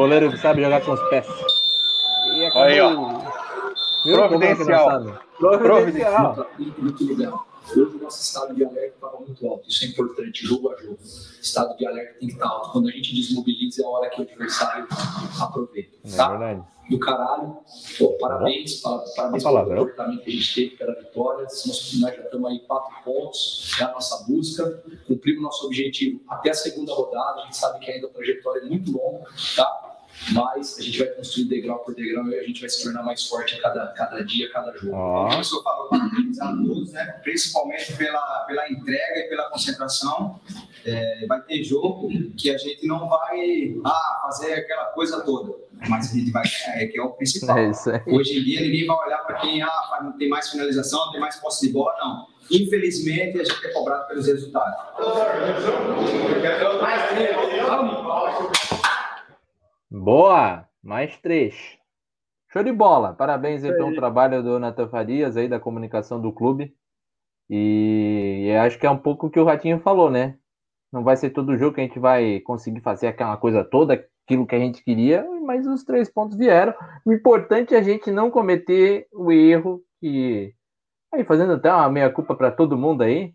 Goleiro sabe jogar com os pés. E acabou... Aí, ó. Viu Providencial. É Providencial. Muito legal. Hoje o nosso estado de alerta estava muito alto. Isso é importante, jogo a jogo. Estado de alerta tem que estar alto. Quando a gente desmobiliza, é a hora que o adversário aproveita. Tá? É verdade. Do caralho. Pô, parabéns, parabéns pelo comportamento que a gente teve pela vitória. Nós, nós já estamos aí quatro pontos na nossa busca. Cumprimos nosso objetivo até a segunda rodada. A gente sabe que ainda a trajetória é muito longa, tá? Mas a gente vai construir degrau por degrau e a gente vai se tornar mais forte a cada, cada dia, a cada jogo. Oh. O professor falou parabenizar todos, né? principalmente pela, pela entrega e pela concentração. É, vai ter jogo que a gente não vai ah, fazer aquela coisa toda, mas a gente vai ganhar, é que é o principal. É Hoje em dia ninguém vai olhar para quem ah, tem mais finalização, tem mais posse de bola, não. Infelizmente a gente é cobrado pelos resultados. Boa! Mais três. Show de bola! Parabéns aí pelo trabalho do Natan Farias aí da comunicação do clube. E, e acho que é um pouco o que o Ratinho falou, né? Não vai ser todo jogo que a gente vai conseguir fazer aquela coisa toda, aquilo que a gente queria, mas os três pontos vieram. O importante é a gente não cometer o erro que. Aí, fazendo até uma meia-culpa para todo mundo aí,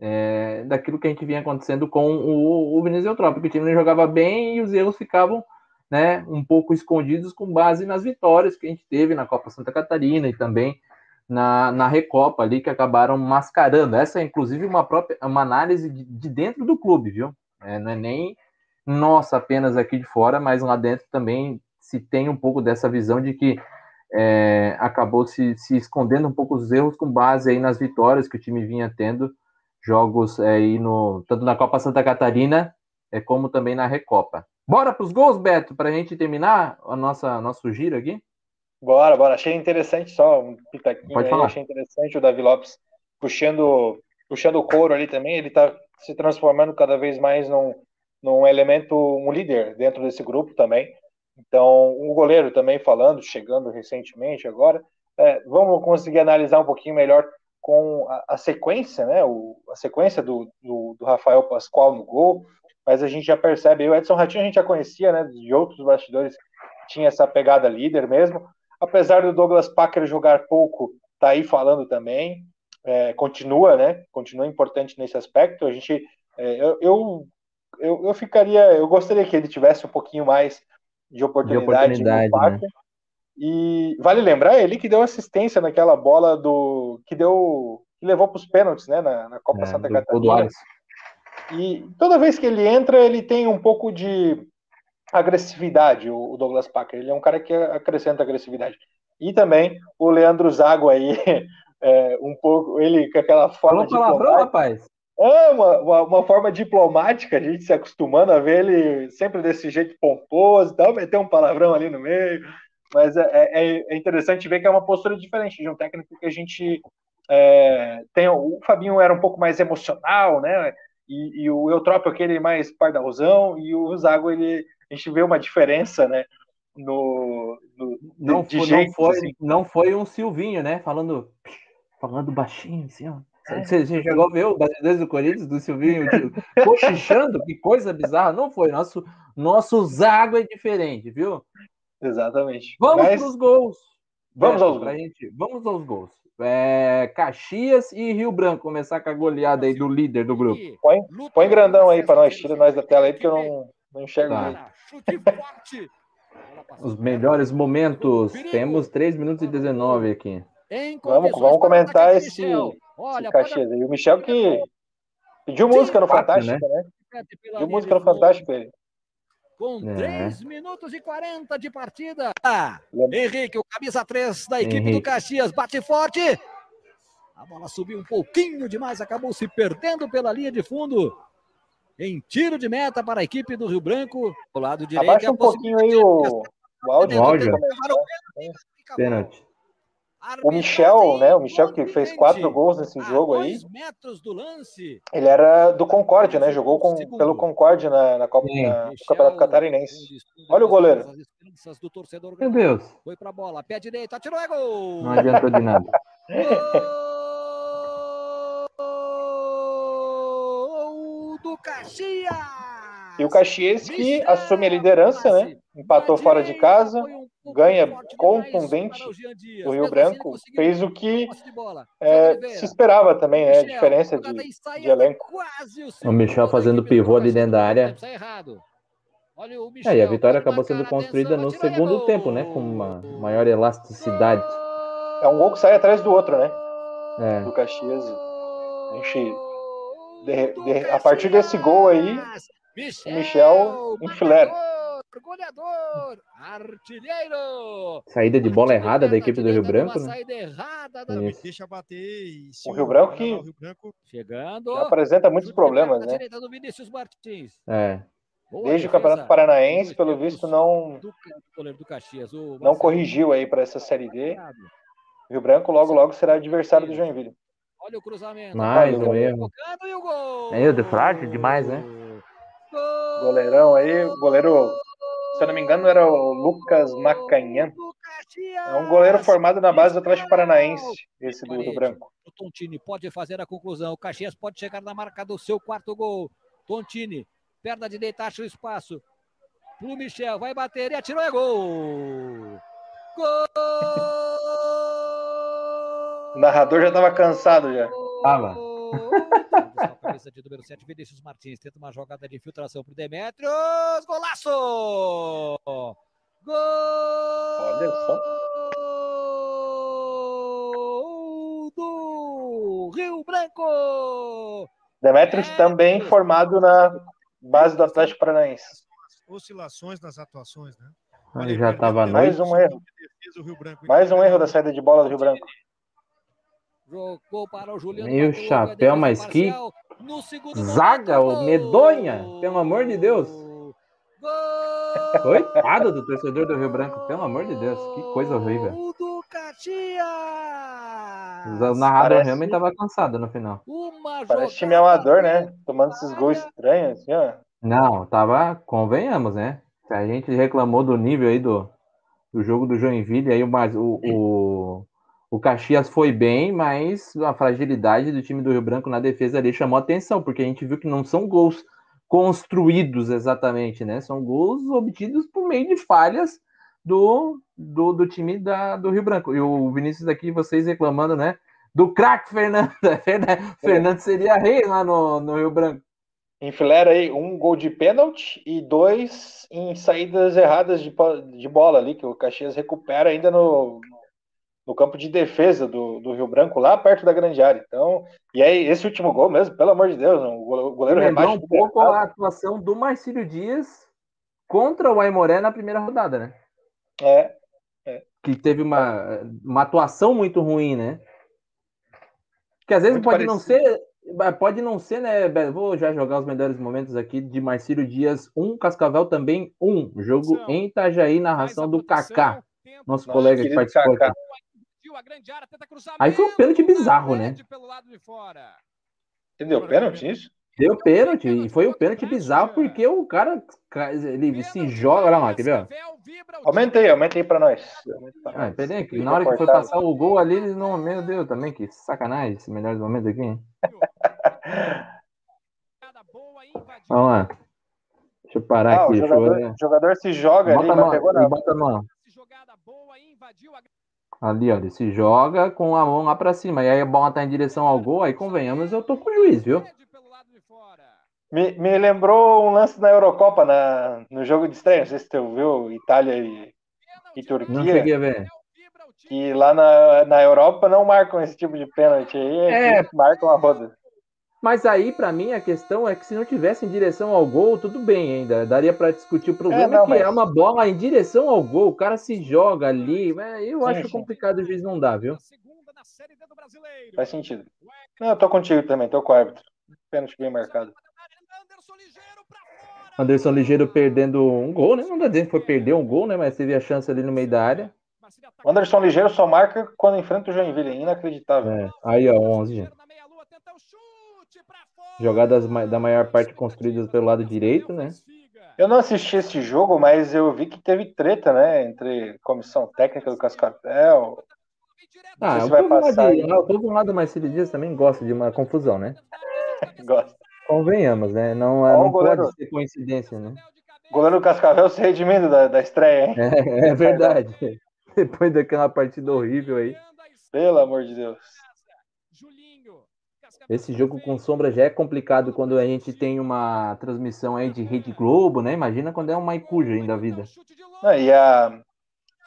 é, daquilo que a gente vinha acontecendo com o, o Vinícius Eutrópico. O time não jogava bem e os erros ficavam né, um pouco escondidos com base nas vitórias que a gente teve na Copa Santa Catarina e também na, na Recopa ali, que acabaram mascarando. Essa é, inclusive, uma própria uma análise de, de dentro do clube, viu? É, não é nem nossa apenas aqui de fora, mas lá dentro também se tem um pouco dessa visão de que é, acabou se, se escondendo um pouco os erros com base aí nas vitórias que o time vinha tendo, jogos é, aí no, tanto na Copa Santa Catarina é, como também na Recopa. Bora para os gols, Beto, para a gente terminar a nossa nosso giro aqui? Bora, bora. Achei interessante só um pitaquinho Pode aí. falar. Achei interessante o Davi Lopes puxando, puxando o couro ali também. Ele está se transformando cada vez mais num, num elemento, um líder dentro desse grupo também. Então, o goleiro também falando, chegando recentemente agora. É, vamos conseguir analisar um pouquinho melhor com a, a sequência, né? O, a sequência do, do, do, Rafael Pascoal no gol. Mas a gente já percebe, o Edson Ratinho a gente já conhecia, né? De outros bastidores, tinha essa pegada líder mesmo apesar do Douglas Packer jogar pouco, tá aí falando também, é, continua, né? Continua importante nesse aspecto. A gente, é, eu, eu, eu, eu, ficaria, eu gostaria que ele tivesse um pouquinho mais de oportunidade, de oportunidade. Né? E vale lembrar ele que deu assistência naquela bola do que deu que levou para os pênaltis, né? Na, na Copa é, Santa Catarina. E toda vez que ele entra, ele tem um pouco de agressividade, o Douglas Packer. Ele é um cara que acrescenta agressividade. E também o Leandro Zago aí, [LAUGHS] é, um pouco, ele com aquela forma Falou palavrão, rapaz. É, uma, uma, uma, forma diplomática, a gente se acostumando a ver ele sempre desse jeito pomposo e tal, meter um palavrão ali no meio. Mas é, é, é interessante ver que é uma postura diferente de um técnico que a gente é, tem. O Fabinho era um pouco mais emocional, né? E, e o Eutrópio aquele mais pardalzão, e o Zago ele a gente vê uma diferença, né? No, no não, de, foi, não, foi, assim. não foi um Silvinho, né? Falando, falando baixinho, assim, ó. É. Você, você chegou a ver o Brasileiro do Corinthians, do Silvinho, cochichando? que coisa bizarra. Não foi. Nosso, nosso zago é diferente, viu? Exatamente. Vamos Mas... para os gols. Vamos aos gols. Gente, vamos aos gols. É, Caxias e Rio Branco começar com a goleada aí do líder do grupo. Põe, põe grandão aí para nós, tira nós da tela aí, porque eu não, não enxergo tá. Os melhores momentos. Temos 3 minutos e 19 aqui. Vamos, vamos comentar esse, esse Caxias aí. O Michel que pediu música no Fantástico, né? né? Pediu música no Fantástico ele. Com é. 3 minutos e 40 de partida. Henrique, o camisa 3 da equipe Henrique. do Caxias, bate forte. A bola subiu um pouquinho demais, acabou se perdendo pela linha de fundo em tiro de meta para a equipe do Rio Branco. Do lado direito. Abaixa um pouquinho aí o, o áudio. O áudio. Pênalti. O Michel, né? O Michel que fez quatro gols nesse jogo aí. Ele era do Concórdia, né? Jogou com, pelo Concórdia na, na Copa na, no Campeonato Catarinense. Olha o goleiro. Meu Deus. Foi para bola, pé direito, atirou é gol. Não adiantou de nada. do Caxias. E o Caxias que assume a liderança, né? Empatou fora de casa, ganha contundente o Rio Branco, fez o que é, se esperava também, né? A diferença de, de elenco. O Michel fazendo pivô ali dentro da área. É, e a vitória acabou sendo construída no segundo tempo, né? Com uma maior elasticidade. É um gol que sai atrás do outro, né? É. Do Caxias. A gente de, de, a partir desse gol aí, o Michel enfilera. Goleador, artilheiro. Saída de bola errada da equipe do Rio Branco, né? Saída errada da... Deixa bater. o Rio Branco que Rio Branco chegando. apresenta muitos problemas, né? do Vinícius Martins. É. Boa Desde defesa. o Campeonato Paranaense, pelo visto, não não corrigiu aí para essa Série D. O Rio Branco logo logo será adversário do Joinville. Olha o cruzamento. Mais um erro. Meio de frágil demais, né? Goleirão aí, goleiro, se eu não me engano, era o Lucas Macanhã. É um goleiro formado na base do Atlético Paranaense, esse do Rio Branco. O Tontini pode fazer a conclusão. O Caxias pode chegar na marca do seu quarto gol. Tontini Perna direita acha o espaço. Pro Michel, vai bater e atirou, é gol! Gol! O narrador já estava cansado já. Tava. [LAUGHS] [LAUGHS] cabeça de número 7, Vinícius Martins tenta uma jogada de infiltração pro Demetrios. Golaço! Gol! Olha só. Do Rio Branco! Demetrios é... também formado na base do Atlético Paranaense. Oscilações nas atuações, né? Aí já estava mais um erro. Mais um erro da saída de bola do Rio Branco. Jogou para o Juliano. E o chapéu, mas que zaga, o medonha, pelo amor de Deus. [LAUGHS] Coitado do torcedor do Rio Branco, pelo amor de Deus, que coisa horrível. Do O narrador Parece... realmente estava cansado no final. Parece time amador, né? Tomando esses gols estranhos, assim, ó. Não, tava, convenhamos, né? A gente reclamou do nível aí do, do jogo do Joinville, aí o, o, o, o Caxias foi bem, mas a fragilidade do time do Rio Branco na defesa ali chamou atenção, porque a gente viu que não são gols construídos exatamente, né? São gols obtidos por meio de falhas do, do, do time da, do Rio Branco. E o Vinícius aqui, vocês reclamando, né? Do craque Fernando. [LAUGHS] Fernando seria rei lá no, no Rio Branco. Enfilera aí um gol de pênalti e dois em saídas erradas de, de bola ali, que o Caxias recupera ainda no, no campo de defesa do, do Rio Branco, lá perto da grande área. Então, e aí, esse último gol mesmo, pelo amor de Deus, o goleiro rebaixa. um pouco a atuação do Marcílio Dias contra o Aimoré na primeira rodada, né? É, é. Que teve uma, uma atuação muito ruim, né? Que às vezes muito pode parecido. não ser. Pode não ser, né? Vou já jogar os melhores momentos aqui de Marcílio Dias 1, um, Cascavel também 1. Um. Jogo em Itajaí, narração do Kaká, nosso Nossa, colega que participou aqui. Aí foi um pênalti bizarro, né? Entendeu? Pênalti isso? Deu pênalti, e foi um pênalti bizarro porque o cara ele se joga lá, quer ver? Aumenta aí, aumenta aí pra nós. Ah, peraí, que na hora que foi passar o gol ali, eles não. Meu Deus, também, que sacanagem esse melhor momento aqui, hein? Vamos lá. Deixa eu parar ah, aqui. O jogador, eu... jogador se joga bota ali, a mão, pegou na... bota a mão. Ali, ó, ele se joga com a mão lá pra cima. E aí a bola tá em direção ao gol, aí convenhamos, eu tô com o juiz, viu? Me, me lembrou um lance na Eurocopa, na, no jogo de estreia, não sei se você viu, Itália e, e Turquia. Não cheguei a ver. Que lá na, na Europa não marcam esse tipo de pênalti aí, é, marcam a roda. Mas aí, para mim, a questão é que se não tivesse em direção ao gol, tudo bem ainda. Daria para discutir. O problema é, não, é que mas... é uma bola em direção ao gol, o cara se joga ali. Eu sim, acho sim. complicado o juiz não dá, viu? Faz sentido. Não, eu tô contigo também, tô com o árbitro. Pênalti bem marcado. Anderson Ligeiro perdendo um gol, né? Não dá dizendo que foi perder um gol, né? Mas teve a chance ali no meio da área. O Anderson Ligeiro só marca quando enfrenta o Joinville, é inacreditável. É. Aí, ó, 11, gente. Jogadas da maior parte construídas pelo lado direito, né? Eu não assisti esse jogo, mas eu vi que teve treta, né? Entre comissão técnica do Cascavel. Ah, o povo, passar, de, o povo lá do Marcelo Dias também gosta de uma confusão, né? [LAUGHS] gosta. Convenhamos, né? Não, é, não goleiro, pode ser coincidência, né? Goleiro Cascavel se redimindo da, da estreia, hein? É, é verdade. [LAUGHS] Depois daquela partida horrível aí. Pelo amor de Deus. Esse jogo com sombra já é complicado quando a gente tem uma transmissão aí de Rede Globo, né? Imagina quando é uma Icuja ainda da vida. E, a,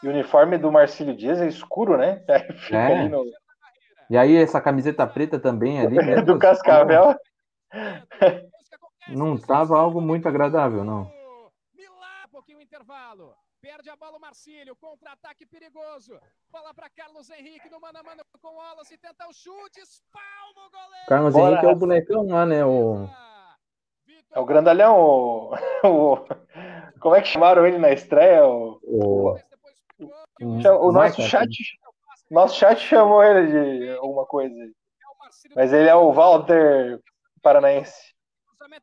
e o uniforme do Marcílio Dias é escuro, né? [LAUGHS] é. No... E aí essa camiseta preta também ali. Né? [LAUGHS] do Cascavel. Não estava algo muito agradável, não. intervalo. Perde a bola o Marcílio, contra-ataque perigoso. Bola para Carlos Henrique no mano a mano com o Wallace, tenta o chute, espalma o goleiro. Carlos Bora. Henrique é o bonecão lá, né? O... É o grandalhão, o... [LAUGHS] o... Como é que chamaram ele na estreia? O, o... o, nosso chat. Nosso chat chamou ele de alguma coisa. Mas ele é o Walter Paranaense.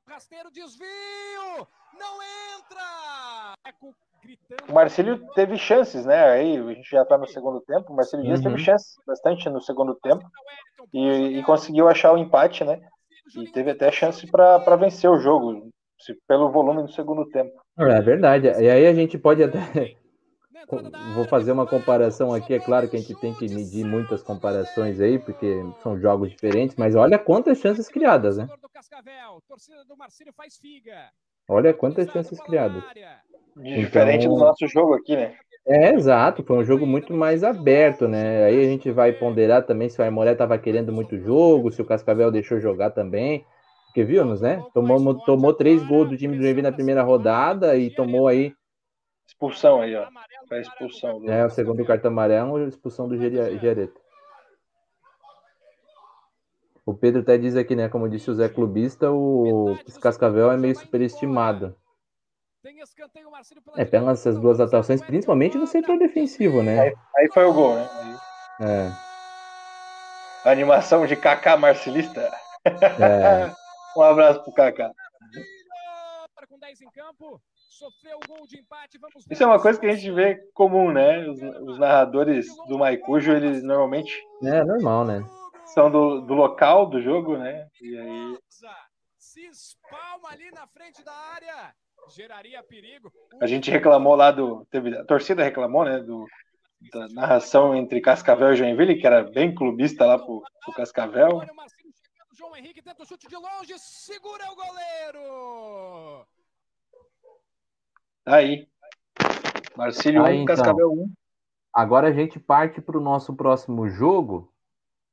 Rasteiro, desvio! Não entra! O Marcílio teve chances, né? Aí a gente já tá no segundo tempo. O Marcílio Dias teve uhum. chances bastante no segundo tempo e, e, conseguiu achar o empate, né? E teve até chance para vencer o jogo pelo volume do segundo tempo. É verdade. E aí a gente pode até. Vou fazer uma comparação aqui. É claro que a gente tem que medir muitas comparações aí, porque são jogos diferentes, mas olha quantas chances criadas, né? Olha quantas chances criadas. Diferente então, do nosso jogo aqui, né? É, exato, foi um jogo muito mais aberto, né? Aí a gente vai ponderar também se o Aimoré estava querendo muito jogo, se o Cascavel deixou jogar também. Porque vimos, né? Tomou, tomou três gols do time do Joinville na primeira rodada e tomou aí. Expulsão aí, ó. Foi expulsão. É, o segundo cartão amarelo, expulsão do Gereta. O Pedro até diz aqui, né? Como disse o Zé Clubista, o Cascavel é meio superestimado. É, pelas essas duas atuações, principalmente no setor defensivo, né? Aí, aí foi o gol, né? Aí... É. A animação de Kaká Marcelista. É. [LAUGHS] um abraço pro Kaká. Isso é uma coisa que a gente vê comum, né? Os, os narradores do Maicujo, eles normalmente. É normal, né? São do, do local do jogo, né? E aí. Se espalma ali na frente da área geraria perigo. A gente reclamou lá do. Teve, a torcida reclamou, né? Do, da narração entre Cascavel e Joinville, que era bem clubista lá pro, pro Cascavel. João Henrique tenta o chute de longe, segura o goleiro. Aí. Marcílio 1, então. Cascavel 1. Agora a gente parte para o nosso próximo jogo,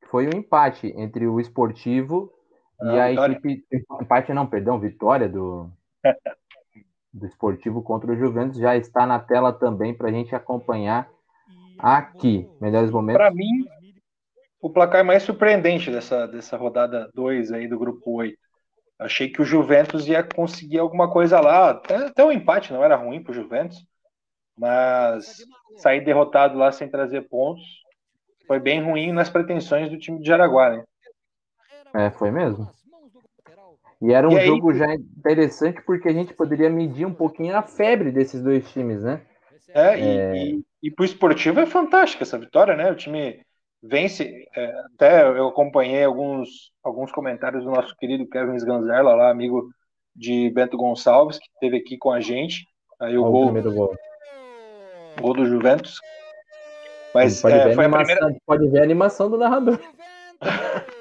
que foi um empate entre o Esportivo ah, e a vitória. equipe. Empate não, perdão, vitória do, [LAUGHS] do Esportivo contra o Juventus já está na tela também para a gente acompanhar aqui. Melhores momentos. Para mim, o placar mais surpreendente dessa, dessa rodada 2 aí do grupo 8. Achei que o Juventus ia conseguir alguma coisa lá. Até, até o empate não era ruim para o Juventus, mas sair derrotado lá sem trazer pontos foi bem ruim nas pretensões do time de Jaraguá, né? É, foi mesmo. E era um e jogo aí... já interessante porque a gente poderia medir um pouquinho a febre desses dois times, né? É, e, é... e, e para o esportivo é fantástica essa vitória, né? O time vence. É, até eu acompanhei alguns, alguns comentários do nosso querido Kevin Sganzerla, lá, amigo de Bento Gonçalves, que esteve aqui com a gente. Aí o Olha gol, o gol. gol do Juventus. Mas pode, é, ver a primeira... pode ver a animação do narrador. [LAUGHS]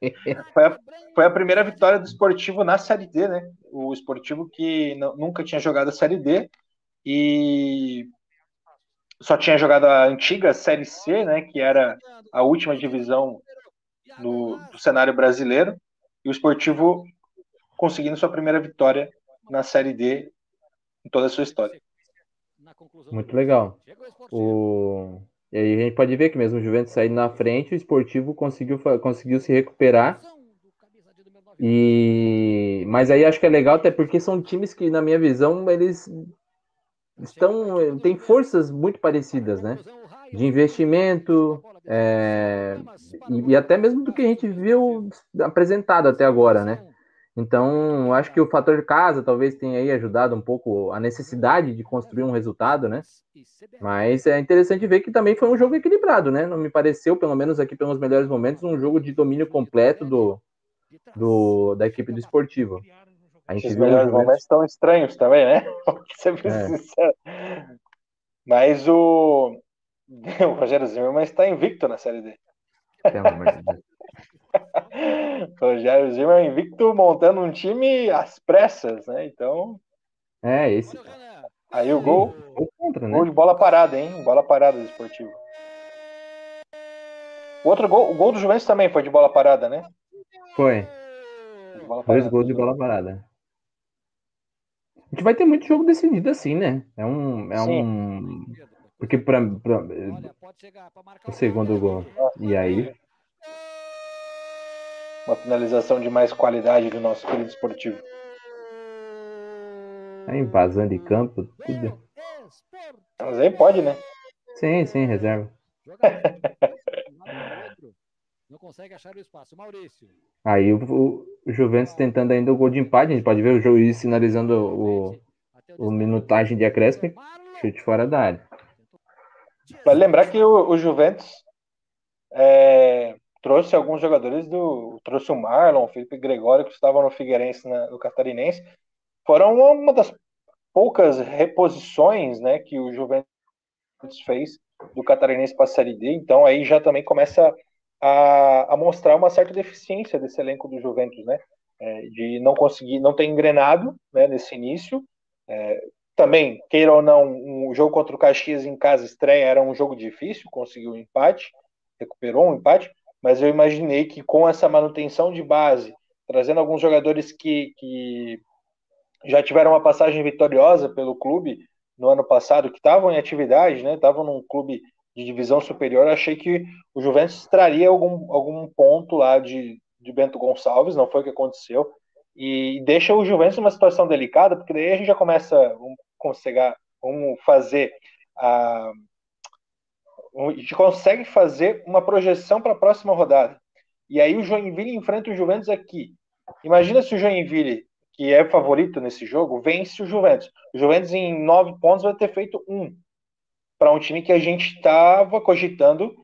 [LAUGHS] foi, a, foi a primeira vitória do esportivo na Série D, né? O esportivo que nunca tinha jogado a Série D e só tinha jogado a antiga Série C, né? Que era a última divisão do, do cenário brasileiro. E o esportivo conseguindo sua primeira vitória na Série D em toda a sua história. Muito legal. O... E aí a gente pode ver que mesmo o Juventus saindo na frente, o esportivo conseguiu, conseguiu se recuperar. E mas aí acho que é legal até porque são times que na minha visão eles estão têm forças muito parecidas, né? De investimento é, e, e até mesmo do que a gente viu apresentado até agora, né? Então, acho que o fator de casa talvez tenha aí ajudado um pouco a necessidade de construir um resultado, né? Mas é interessante ver que também foi um jogo equilibrado, né? Não me pareceu, pelo menos aqui pelos melhores momentos, um jogo de domínio completo do, do da equipe do esportivo. A gente Os viu melhores momentos estão estranhos também, né? [LAUGHS] é. Mas o, [LAUGHS] o Rogério Zimmermann está invicto na Série D. Pelo amor de Deus. Rogério Zimmer invicto montando um time às pressas, né? Então. É, esse. Aí o gol. Contra, né? Gol de bola parada, hein? Bola parada do esportivo. O outro gol, o gol do Juventus também foi de bola parada, né? Foi. Dois gols de bola parada. A gente vai ter muito jogo decidido assim, né? É um. É Sim. um... Porque para o segundo gol. E aí? Uma finalização de mais qualidade do nosso querido esportivo. Tá invasando de campo, tudo. Mas aí pode, né? Sim, sim, reserva. [LAUGHS] Não consegue achar o espaço. Maurício. Aí o, o Juventus tentando ainda o gol de empate. A gente pode ver o juiz sinalizando o, o minutagem de acréscimo. Chute fora da área. Vale lembrar que o, o Juventus é, trouxe alguns jogadores do. Trouxe o Marlon, o Felipe Gregório, que estavam no Figueirense, na, no Catarinense. Foram uma, das poucas reposições né, que o Juventus fez do Catarinense para a Série D. Então aí já também começa a, a mostrar uma certa deficiência desse elenco do Juventus, né? É, de não conseguir, não ter engrenado né, nesse início. É, também, queira ou não, um jogo contra o Caxias em casa estreia era um jogo difícil, conseguiu um empate, recuperou um empate, mas eu imaginei que com essa manutenção de base, trazendo alguns jogadores que, que já tiveram uma passagem vitoriosa pelo clube no ano passado, que estavam em atividade, né? Estavam num clube de divisão superior, achei que o Juventus traria algum, algum ponto lá de, de Bento Gonçalves, não foi o que aconteceu, e deixa o Juventus numa situação delicada, porque daí a gente já começa, vamos, conseguir, vamos fazer a, a gente consegue fazer uma projeção para a próxima rodada. E aí o Joinville enfrenta o Juventus aqui. Imagina se o Joinville, que é favorito nesse jogo, vence o Juventus. O Juventus em nove pontos vai ter feito um para um time que a gente estava cogitando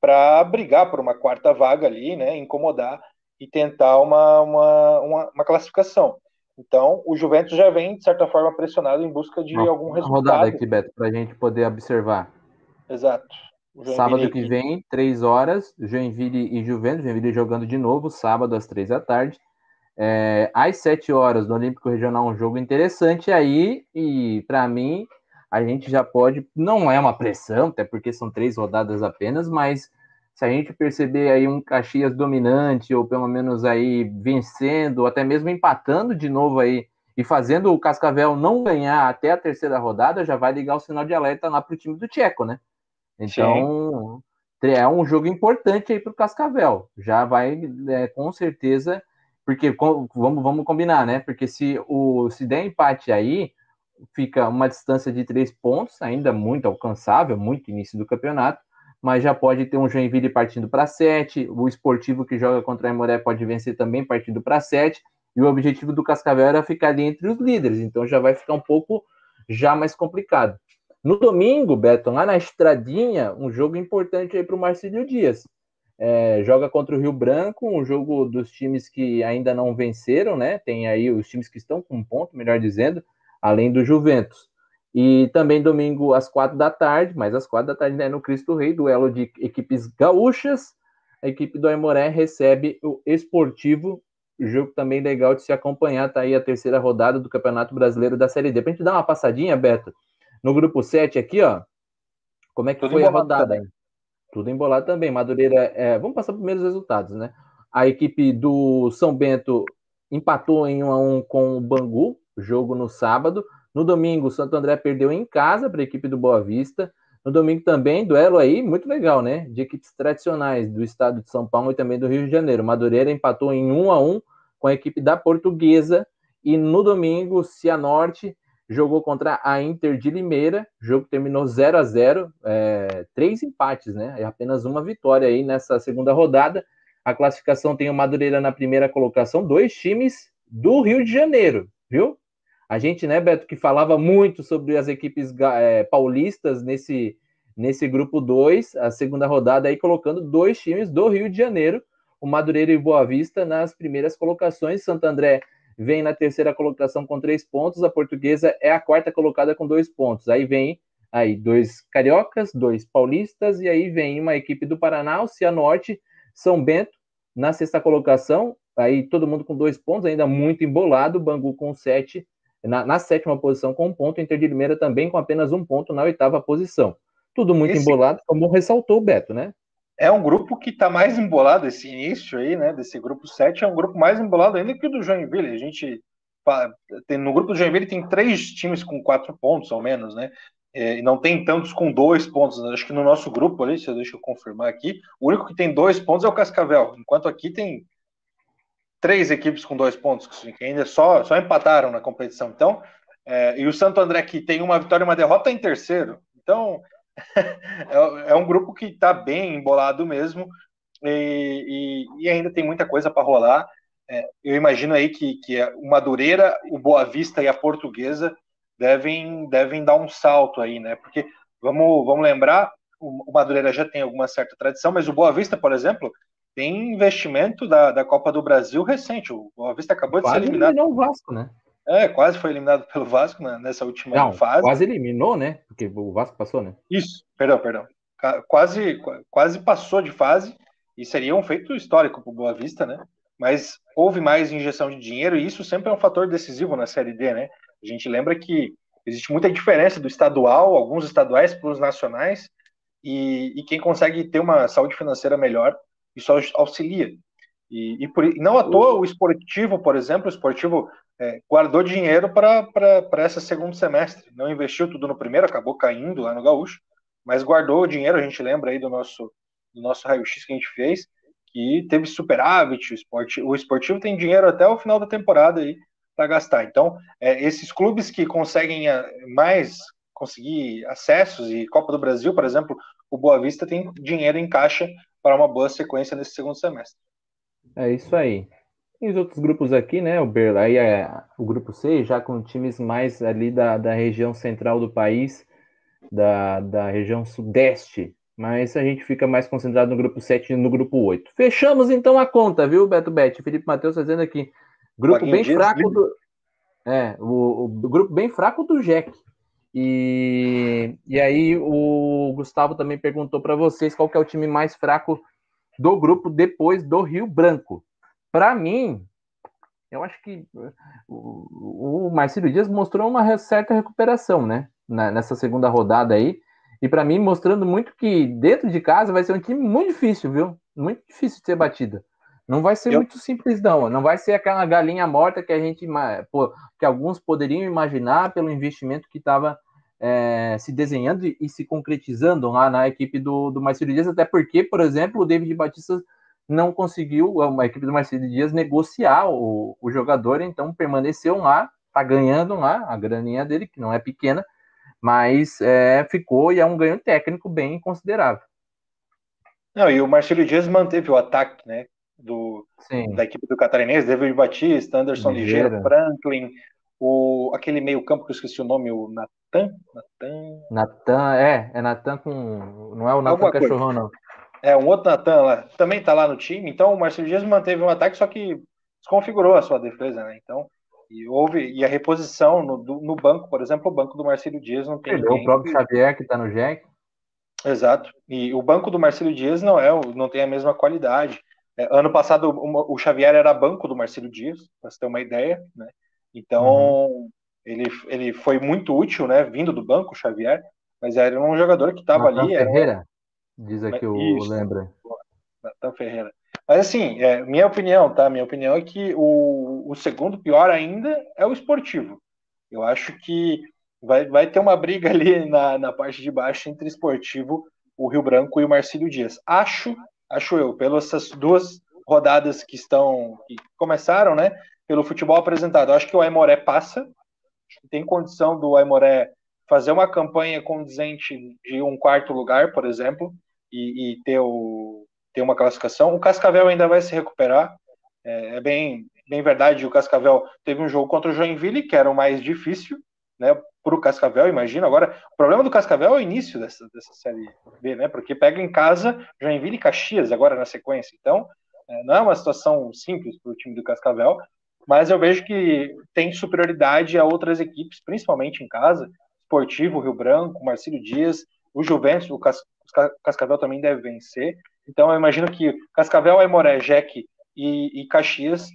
para brigar por uma quarta vaga ali, né, incomodar e tentar uma, uma, uma, uma, classificação. Então, o Juventus já vem, de certa forma, pressionado em busca de uma, algum resultado. rodada aqui, Beto, para a gente poder observar. Exato. Sábado que vem, três horas, Joinville e Juventus, Joinville jogando de novo, sábado às três da tarde. É, às sete horas, no Olímpico Regional, um jogo interessante aí, e para mim, a gente já pode, não é uma pressão, até porque são três rodadas apenas, mas se a gente perceber aí um Caxias dominante, ou pelo menos aí vencendo, ou até mesmo empatando de novo aí, e fazendo o Cascavel não ganhar até a terceira rodada, já vai ligar o sinal de alerta lá para o time do Tcheco, né? Então, Sim. é um jogo importante aí para o Cascavel. Já vai, é, com certeza, porque com, vamos, vamos combinar, né? Porque se, o, se der empate aí, fica uma distância de três pontos, ainda muito alcançável, muito início do campeonato, mas já pode ter um Joinville partindo para sete, o esportivo que joga contra a Imoré pode vencer também partindo para sete, e o objetivo do Cascavel era ficar ali entre os líderes, então já vai ficar um pouco já mais complicado. No domingo, Beto, lá na Estradinha, um jogo importante aí para o Marcílio Dias. É, joga contra o Rio Branco, um jogo dos times que ainda não venceram, né? Tem aí os times que estão com um ponto, melhor dizendo, além do Juventus. E também domingo às quatro da tarde, mas às quatro da tarde né, no Cristo Rei, duelo de equipes gaúchas. A equipe do Aimoré recebe o Esportivo, jogo também legal de se acompanhar. Tá aí a terceira rodada do Campeonato Brasileiro da Série D. Pra gente dar uma passadinha, Beto, no grupo 7 aqui, ó. Como é que Tudo foi a rodada? Também. Tudo embolado também. Madureira, é, vamos passar primeiros resultados, né? A equipe do São Bento empatou em 1 a 1 com o Bangu, jogo no sábado. No domingo, o Santo André perdeu em casa para a equipe do Boa Vista. No domingo também, duelo aí muito legal, né? De equipes tradicionais do estado de São Paulo e também do Rio de Janeiro. Madureira empatou em 1 a 1 com a equipe da Portuguesa. E no domingo, Cianorte jogou contra a Inter de Limeira. O jogo terminou 0 a 0 é, três empates, né? É apenas uma vitória aí nessa segunda rodada. A classificação tem o Madureira na primeira colocação, dois times do Rio de Janeiro, viu? A gente, né, Beto, que falava muito sobre as equipes é, paulistas nesse, nesse grupo 2, a segunda rodada aí colocando dois times do Rio de Janeiro, o Madureira e Boa Vista nas primeiras colocações. Santo André vem na terceira colocação com três pontos, a Portuguesa é a quarta colocada com dois pontos. Aí vem aí dois cariocas, dois paulistas e aí vem uma equipe do Paraná, o Cianorte, São Bento na sexta colocação. Aí todo mundo com dois pontos, ainda muito embolado, Bangu com sete na, na, sétima posição com um ponto, Inter de Limeira também com apenas um ponto na oitava posição. Tudo muito esse, embolado, como ressaltou o Beto, né? É um grupo que está mais embolado, esse início aí, né, desse grupo 7, é um grupo mais embolado ainda que o do Joinville. A gente tem, no grupo do Joinville tem três times com quatro pontos, ao menos, né? É, e não tem tantos com dois pontos. Né? Acho que no nosso grupo ali, deixa eu confirmar aqui, o único que tem dois pontos é o Cascavel, enquanto aqui tem três equipes com dois pontos, que ainda só, só empataram na competição. Então, é, e o Santo André, que tem uma vitória e uma derrota, em terceiro. Então, [LAUGHS] é, é, um grupo que está bem embolado mesmo, e, e, e, ainda tem muita coisa para rolar. É, eu imagino aí que, que o Madureira, o Boa Vista e a Portuguesa devem, devem dar um salto aí, né? Porque vamos, vamos lembrar, o, o Madureira já tem alguma certa tradição, mas o Boa Vista, por exemplo, tem investimento da, da Copa do Brasil recente. O Boa Vista acabou quase de ser eliminado. eliminou o Vasco, né? É, quase foi eliminado pelo Vasco né, nessa última Não, fase. Quase eliminou, né? Porque o Vasco passou, né? Isso, perdão, perdão. Quase, quase passou de fase e seria um feito histórico para o Boa Vista, né? Mas houve mais injeção de dinheiro e isso sempre é um fator decisivo na Série D, né? A gente lembra que existe muita diferença do estadual, alguns estaduais para os nacionais, e, e quem consegue ter uma saúde financeira melhor isso auxilia. E, e, por, e não à toa o esportivo, por exemplo, o esportivo é, guardou dinheiro para esse segundo semestre. Não investiu tudo no primeiro, acabou caindo lá no Gaúcho, mas guardou o dinheiro, a gente lembra aí do nosso, do nosso raio-x que a gente fez, que teve superávit, o esportivo, o esportivo tem dinheiro até o final da temporada aí para gastar. Então, é, esses clubes que conseguem é, mais conseguir acessos, e Copa do Brasil, por exemplo, o Boa Vista tem dinheiro em caixa para uma boa sequência nesse segundo semestre. É isso aí. E os outros grupos aqui, né? O Berla, aí é o grupo C, já com times mais ali da, da região central do país, da, da região sudeste. Mas a gente fica mais concentrado no grupo 7 e no grupo 8. Fechamos então a conta, viu, Beto Bet? Felipe Matheus fazendo aqui. Grupo bem fraco do. É, o, o, grupo bem fraco do Jack. E, e aí o Gustavo também perguntou para vocês qual é o time mais fraco do grupo depois do Rio Branco. Para mim, eu acho que o, o Marcelo Dias mostrou uma certa recuperação, né? nessa segunda rodada aí. E para mim, mostrando muito que dentro de casa vai ser um time muito difícil, viu? Muito difícil de ser batida. Não vai ser eu... muito simples, não. Não vai ser aquela galinha morta que a gente que alguns poderiam imaginar pelo investimento que estava é, se desenhando e, se concretizando lá na equipe do, do Marcelo Dias, até porque, por exemplo, o David Batista não conseguiu, a equipe do Marcelo Dias, negociar o, o jogador, então permaneceu lá, tá ganhando lá a graninha dele, que não é pequena, mas é, ficou e é um ganho técnico bem considerável. Não, e o Marcelo Dias manteve o ataque, né? Do, da equipe do Catarinense, David Batista, Anderson Ligeiro, Franklin, o, aquele meio-campo que eu esqueci o nome, o Natan? Natan. Natan, é, é Natan com. Não é o Natan Cachorrão, não. É, um outro Natan lá, também tá lá no time, então o Marcelo Dias manteve um ataque, só que desconfigurou a sua defesa, né? Então, e houve, e a reposição no, no banco, por exemplo, o banco do Marcelo Dias não tem. Perdeu o próprio Xavier que tá no Jack. Exato. E o banco do Marcelo Dias não é, não tem a mesma qualidade. É, ano passado o, o Xavier era banco do Marcelo Dias, para você ter uma ideia, né? Então, uhum. ele, ele foi muito útil, né? Vindo do banco, o Xavier, mas era um jogador que estava ali. Ferreira, era... diz aqui o Isso, lembra. Natan Ferreira. Mas assim, é, minha opinião, tá? Minha opinião é que o, o segundo pior ainda é o esportivo. Eu acho que vai, vai ter uma briga [LAUGHS] ali na, na parte de baixo entre esportivo, o Rio Branco e o Marcílio Dias. Acho, acho eu, pelas duas rodadas que estão que começaram, né? pelo futebol apresentado. Acho que o Aimoré passa, tem condição do Aimoré fazer uma campanha condizente de um quarto lugar, por exemplo, e, e ter, o, ter uma classificação. O Cascavel ainda vai se recuperar. É, é, bem, bem verdade, o Cascavel teve um jogo contra o Joinville, que era o mais difícil, né, para o Cascavel, imagina. Agora, o problema do Cascavel é o início dessa, dessa Série B, né, porque pega em casa Joinville e Caxias agora na sequência. Então, é, não é uma situação simples para o time do Cascavel, mas eu vejo que tem superioridade a outras equipes, principalmente em casa, Esportivo, Rio Branco, Marcílio Dias, o Juventus, o Cas Cascavel também deve vencer. Então eu imagino que Cascavel, Aimoré, Jack e, e Caxias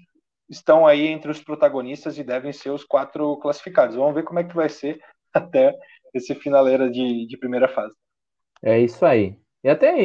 estão aí entre os protagonistas e devem ser os quatro classificados. Vamos ver como é que vai ser [LAUGHS] até esse finaleira de, de primeira fase. É isso aí. E até,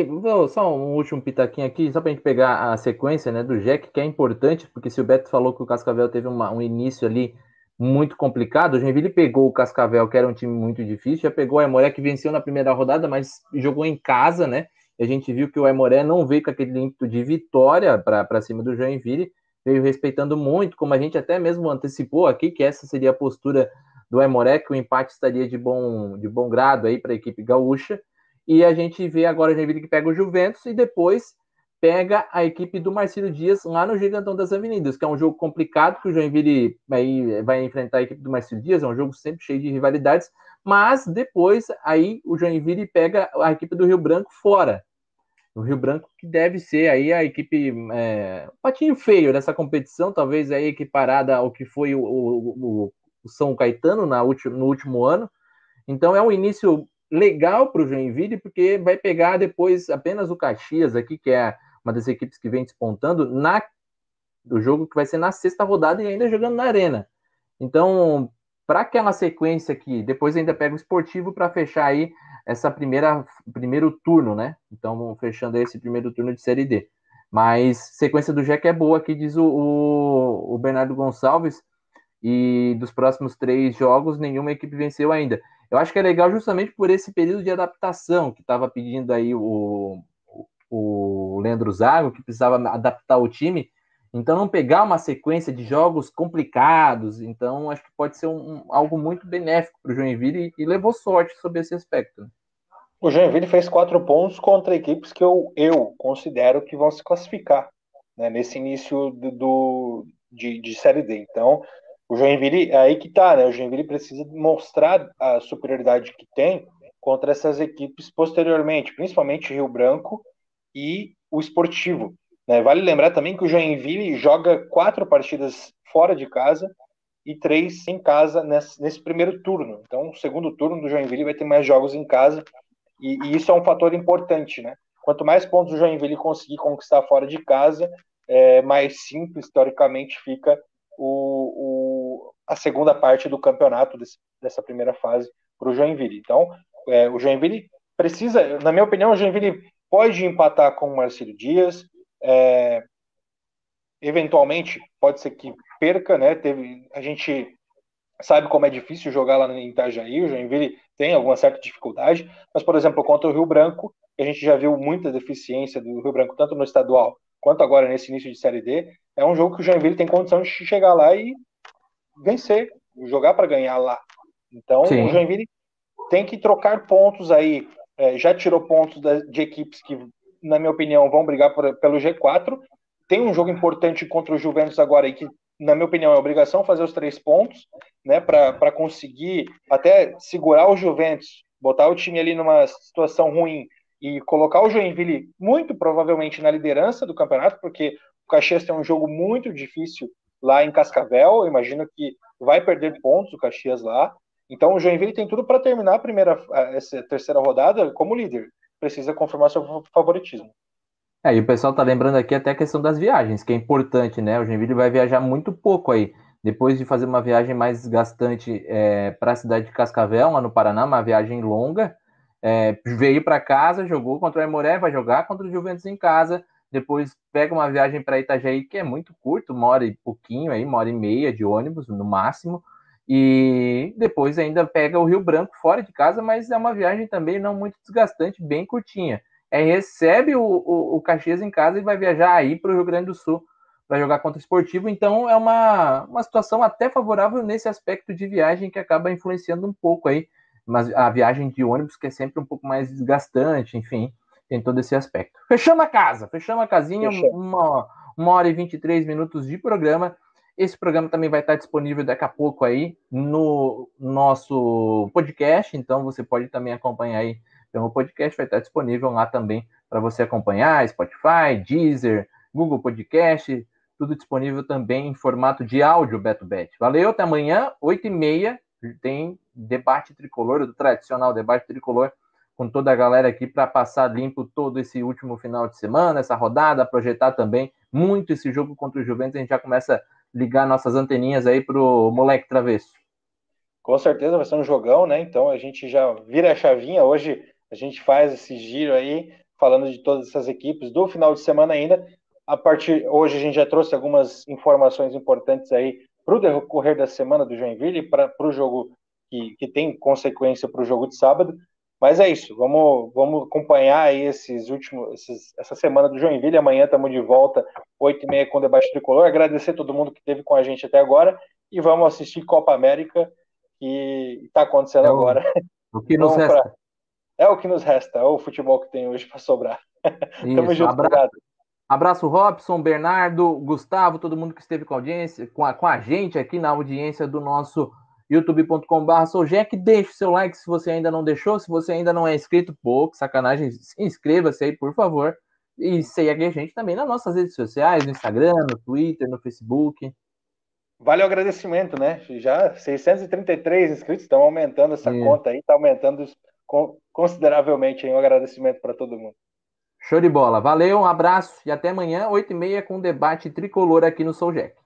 só um último pitaquinho aqui, só para a gente pegar a sequência né, do Jack, que é importante, porque se o Beto falou que o Cascavel teve uma, um início ali muito complicado. O Joinville pegou o Cascavel, que era um time muito difícil, já pegou o Aimoré, que venceu na primeira rodada, mas jogou em casa, né? E a gente viu que o Aimoré não veio com aquele ímpeto de vitória para cima do Joinville, veio respeitando muito, como a gente até mesmo antecipou aqui, que essa seria a postura do Aimoré, que o empate estaria de bom, de bom grado aí para a equipe gaúcha. E a gente vê agora o Joinville que pega o Juventus e depois pega a equipe do Marcelo Dias lá no Gigantão das Avenidas, que é um jogo complicado, que o Joinville vai, vai enfrentar a equipe do Marcelo Dias, é um jogo sempre cheio de rivalidades, mas depois aí o Joinville pega a equipe do Rio Branco fora. O Rio Branco que deve ser aí a equipe é, um patinho feio dessa competição, talvez aí equiparada ao que foi o, o, o São Caetano na último, no último ano. Então é um início legal para o Joinville, porque vai pegar depois apenas o Caxias aqui, que é uma das equipes que vem despontando, na do jogo que vai ser na sexta rodada e ainda jogando na arena. Então, para aquela sequência aqui, depois ainda pega o esportivo para fechar aí essa primeira primeiro turno, né? Então, fechando esse primeiro turno de Série D. Mas sequência do Jack é boa, aqui diz o, o, o Bernardo Gonçalves. E dos próximos três jogos, nenhuma equipe venceu ainda. Eu acho que é legal justamente por esse período de adaptação que estava pedindo aí o, o Leandro Zago, que precisava adaptar o time. Então, não pegar uma sequência de jogos complicados, então acho que pode ser um, algo muito benéfico para o Joinville e, e, levou sorte sobre esse aspecto. O Joinville fez quatro pontos contra equipes que eu, eu considero que vão se classificar né, nesse início do, do de, de, Série D. Então, o Joinville, aí que tá, né? O Joinville precisa mostrar a superioridade que tem contra essas equipes posteriormente, principalmente Rio Branco e o esportivo. Né? Vale lembrar também que o Joinville joga quatro partidas fora de casa e três em casa nesse, nesse primeiro turno. Então, o segundo turno do Joinville vai ter mais jogos em casa e, e, isso é um fator importante, né? Quanto mais pontos o Joinville conseguir conquistar fora de casa, é, mais simples, teoricamente, fica o, o, a segunda parte do campeonato desse, dessa primeira fase para o Joinville. Então, é, o Joinville precisa, na minha opinião, o Joinville pode empatar com o Marcelo Dias, é, eventualmente pode ser que perca, né? Teve, a gente sabe como é difícil jogar lá em Itajaí, o Joinville tem alguma certa dificuldade, mas, por exemplo, contra o Rio Branco, a gente já viu muita deficiência do Rio Branco, tanto no estadual quanto agora nesse início de Série D, é um jogo que o Joinville tem condição de chegar lá e vencer, jogar para ganhar lá. Então, Sim. o Joinville tem que trocar pontos aí é, já tirou pontos de equipes que, na minha opinião, vão brigar por, pelo G4. Tem um jogo importante contra o Juventus agora, e que, na minha opinião, é obrigação fazer os três pontos, né, para conseguir até segurar o Juventus, botar o time ali numa situação ruim e colocar o Joinville muito provavelmente na liderança do campeonato, porque o Caxias tem um jogo muito difícil lá em Cascavel. Eu imagino que vai perder pontos o Caxias lá. Então o Joinville tem tudo para terminar a primeira, essa terceira rodada como líder. Precisa confirmar seu favoritismo. É, e o pessoal tá lembrando aqui até a questão das viagens, que é importante, né? O Joinville vai viajar muito pouco aí. Depois de fazer uma viagem mais desgastante é, para a cidade de Cascavel, lá no Paraná, uma viagem longa, é, veio para casa, jogou contra o Aimoré, vai jogar contra o Juventus em casa, depois pega uma viagem para Itajaí, que é muito curto, uma hora e pouquinho aí, uma hora e meia de ônibus no máximo, e depois ainda pega o Rio Branco fora de casa, mas é uma viagem também não muito desgastante, bem curtinha. É, recebe o, o, o Caxias em casa e vai viajar aí para o Rio Grande do Sul para jogar contra o esportivo. Então é uma, uma situação até favorável nesse aspecto de viagem que acaba influenciando um pouco aí. Mas a viagem de ônibus que é sempre um pouco mais desgastante, enfim, tem todo esse aspecto. Fechamos a casa, fechamos a casinha, uma, uma hora e 23 minutos de programa. Esse programa também vai estar disponível daqui a pouco aí no nosso podcast, então você pode também acompanhar aí pelo podcast, vai estar disponível lá também para você acompanhar, Spotify, Deezer, Google Podcast, tudo disponível também em formato de áudio, Beto Bet. Valeu, até amanhã, 8h30, tem debate tricolor, do tradicional debate tricolor, com toda a galera aqui para passar limpo todo esse último final de semana, essa rodada, projetar também muito esse jogo contra o Juventus. A gente já começa ligar nossas anteninhas aí pro moleque travesso. Com certeza vai ser um jogão, né? Então a gente já vira a chavinha. Hoje a gente faz esse giro aí, falando de todas essas equipes do final de semana ainda. A partir hoje a gente já trouxe algumas informações importantes aí o decorrer da semana do Joinville, para o jogo que, que tem consequência para o jogo de sábado. Mas é isso, vamos, vamos acompanhar aí esses últimos, esses, essa semana do Joinville. Amanhã estamos de volta, 8h30 com o debate tricolor. Agradecer todo mundo que esteve com a gente até agora e vamos assistir Copa América, que está acontecendo é o, agora. O que nos resta. Pra, é o que nos resta, é o futebol que tem hoje para sobrar. [LAUGHS] Tamo junto, abraço, abraço, Robson, Bernardo, Gustavo, todo mundo que esteve com a audiência, com a, com a gente aqui na audiência do nosso youtube.com.br Soljec. Deixe seu like se você ainda não deixou. Se você ainda não é inscrito, pô, que sacanagem, inscreva-se aí, por favor. E segue a gente também nas nossas redes sociais, no Instagram, no Twitter, no Facebook. Vale o agradecimento, né? Já 633 inscritos, estão aumentando essa é. conta aí, está aumentando consideravelmente aí, um agradecimento para todo mundo. Show de bola. Valeu, um abraço e até amanhã, 8h30, com o debate tricolor aqui no Soljec.